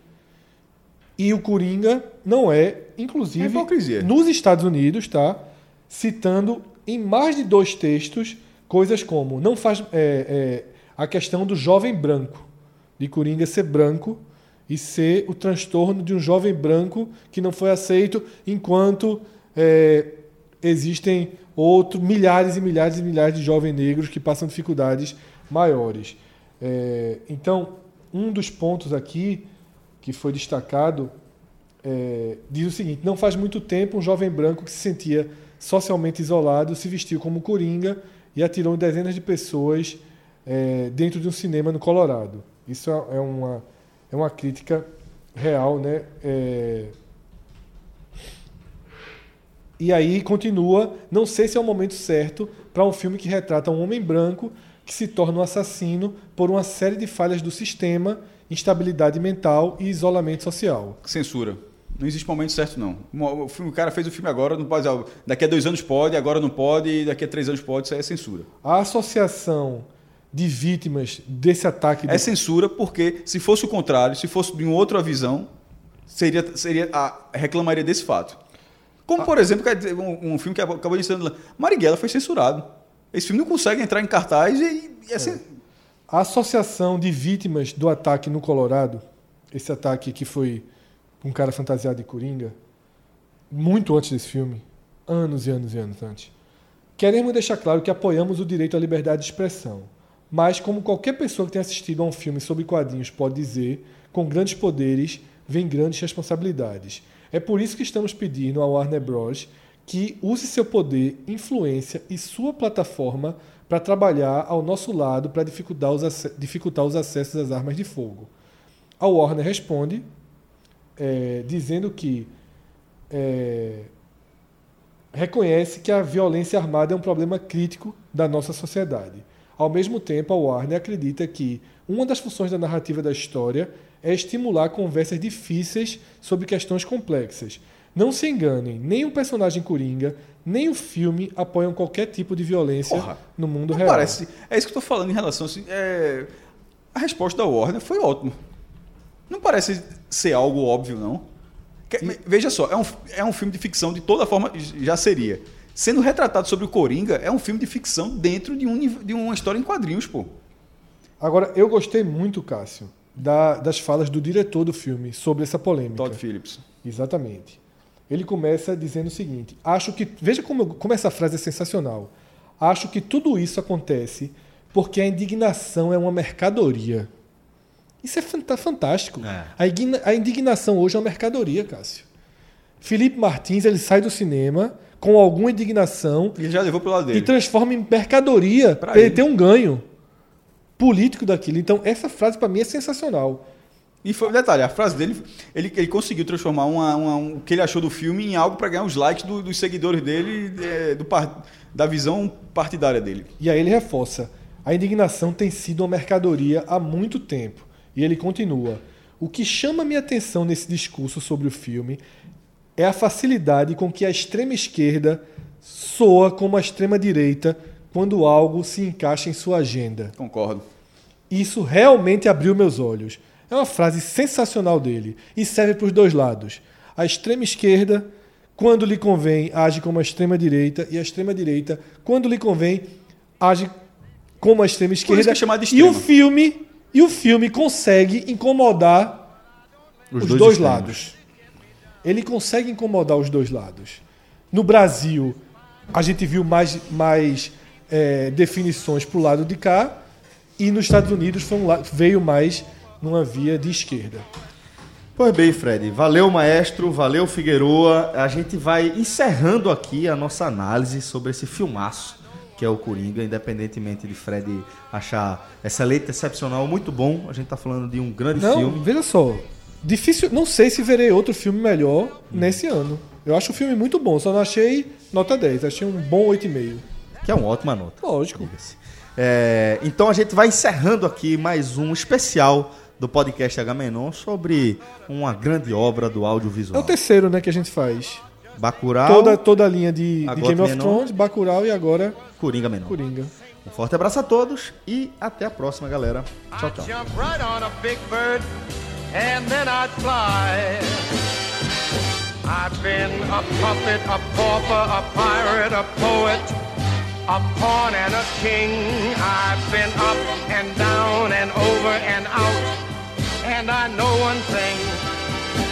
e o Coringa não é, inclusive, É hipocrisia. nos Estados Unidos, tá? Citando em mais de dois textos coisas como não faz é, é, a questão do jovem branco, de Coringa ser branco e ser o transtorno de um jovem branco que não foi aceito enquanto é, existem outros milhares e milhares e milhares de jovens negros que passam dificuldades maiores. É, então, um dos pontos aqui que foi destacado é, diz o seguinte: não faz muito tempo um jovem branco que se sentia socialmente isolado se vestiu como coringa e atirou dezenas de pessoas é, dentro de um cinema no Colorado. Isso é é uma, é uma crítica real, né? É, e aí continua, não sei se é o momento certo para um filme que retrata um homem branco que se torna um assassino por uma série de falhas do sistema, instabilidade mental e isolamento social. Censura. Não existe momento certo, não. O filme- o cara fez o filme agora, não pode. ah, Daqui a dois anos pode, agora não pode, e daqui a três anos pode, isso aí é censura. A associação de vítimas desse ataque É censura porque, se fosse o contrário, se fosse de uma outra visão, seria, seria a, reclamaria desse fato. Como, por exemplo, um, um filme que acabou de ser. Marighella foi censurado. Esse filme não consegue entrar em cartaz e. e assim, A associação de vítimas do ataque no Colorado, esse ataque que foi um cara fantasiado de coringa, muito antes desse filme, anos e anos e anos antes. Queremos deixar claro que apoiamos o direito à liberdade de expressão, mas como qualquer pessoa que tenha assistido a um filme sobre quadrinhos pode dizer, com grandes poderes vem grandes responsabilidades. É por isso que estamos pedindo ao Warner Bros. que use seu poder, influência e sua plataforma para trabalhar ao nosso lado para dificultar os, ace- dificultar os acessos às armas de fogo. A Warner responde é, dizendo que é, reconhece que a violência armada é um problema crítico da nossa sociedade. Ao mesmo tempo, a Warner acredita que uma das funções da narrativa da história é estimular conversas difíceis sobre questões complexas. Não se enganem, nem o personagem Coringa, nem o filme apoiam qualquer tipo de violência Porra, no mundo real. parece. É isso que eu tô falando em relação. Assim, é, a resposta da Warner foi ótima. Não parece ser algo óbvio, não. Que- Veja só, é um, é um filme de ficção de toda forma, já seria. Sendo retratado sobre o Coringa, é um filme de ficção dentro de, um, de uma história em quadrinhos, pô. Agora, eu gostei muito, Cássio, da- das falas do diretor do filme sobre essa polêmica. Todd Phillips. Exatamente. Ele começa dizendo o seguinte: acho que. Veja como, como essa frase é sensacional. Acho que tudo isso acontece porque a indignação é uma mercadoria. Isso é fanta- fantástico. É. A, igna- a indignação hoje é uma mercadoria, Cássio. Felipe Martins ele sai do cinema com alguma indignação E já levou pro lado e dele. transforma em mercadoria para ele ter um ganho político daquilo. Então, essa frase para mim é sensacional. E foi detalhe, a frase dele, ele, ele conseguiu transformar uma- uma- um- o que ele achou do filme em algo para ganhar os likes do- dos seguidores dele, é, do da visão partidária dele. E aí ele reforça: a indignação tem sido uma mercadoria há muito tempo. E ele continua: o que chama minha atenção nesse discurso sobre o filme é a facilidade com que a extrema esquerda soa como a extrema direita quando algo se encaixa em sua agenda. Concordo. Isso realmente abriu meus olhos. É uma frase sensacional dele e serve para os dois lados. A extrema esquerda, quando lhe convém, age como a extrema direita e a extrema direita, quando lhe convém, age como a extrema isso esquerda. que é chamado de e o extrema. filme e o filme consegue incomodar os, dois, extremos. lados. Ele consegue incomodar os dois lados. No Brasil, a gente viu mais, mais é, definições para o lado de cá, e nos Estados Unidos um veio mais numa via de esquerda. Pois bem, Fred. Valeu, maestro. Valeu, Figueroa. A gente vai encerrando aqui a nossa análise sobre esse filmaço que é o Coringa, independentemente de Fred achar excelente, excepcional, muito bom. A gente tá falando de um grande Não, filme. veja só. Difícil, não sei se verei outro filme melhor nesse ano. Eu acho o filme muito bom, só não achei nota 10, achei um bom 8,5. Que é uma ótima nota. Lógico. É, então a gente vai encerrando aqui mais um especial do podcast H Menon sobre uma grande obra do É audiovisual. o terceiro, né, que a gente faz. Bacurau, Toda, toda a linha de, de Game of. Thrones, Bacurau e agora Coringa Menor. Coringa. Um forte abraço a todos e até a próxima, galera. Tchau, tchau. I'd jump right on a big bird and then I'd fly. I've been a puppet, a pauper, a pirate, a poet, a pawn and a king. I've been up and down and over and out. And I know one thing.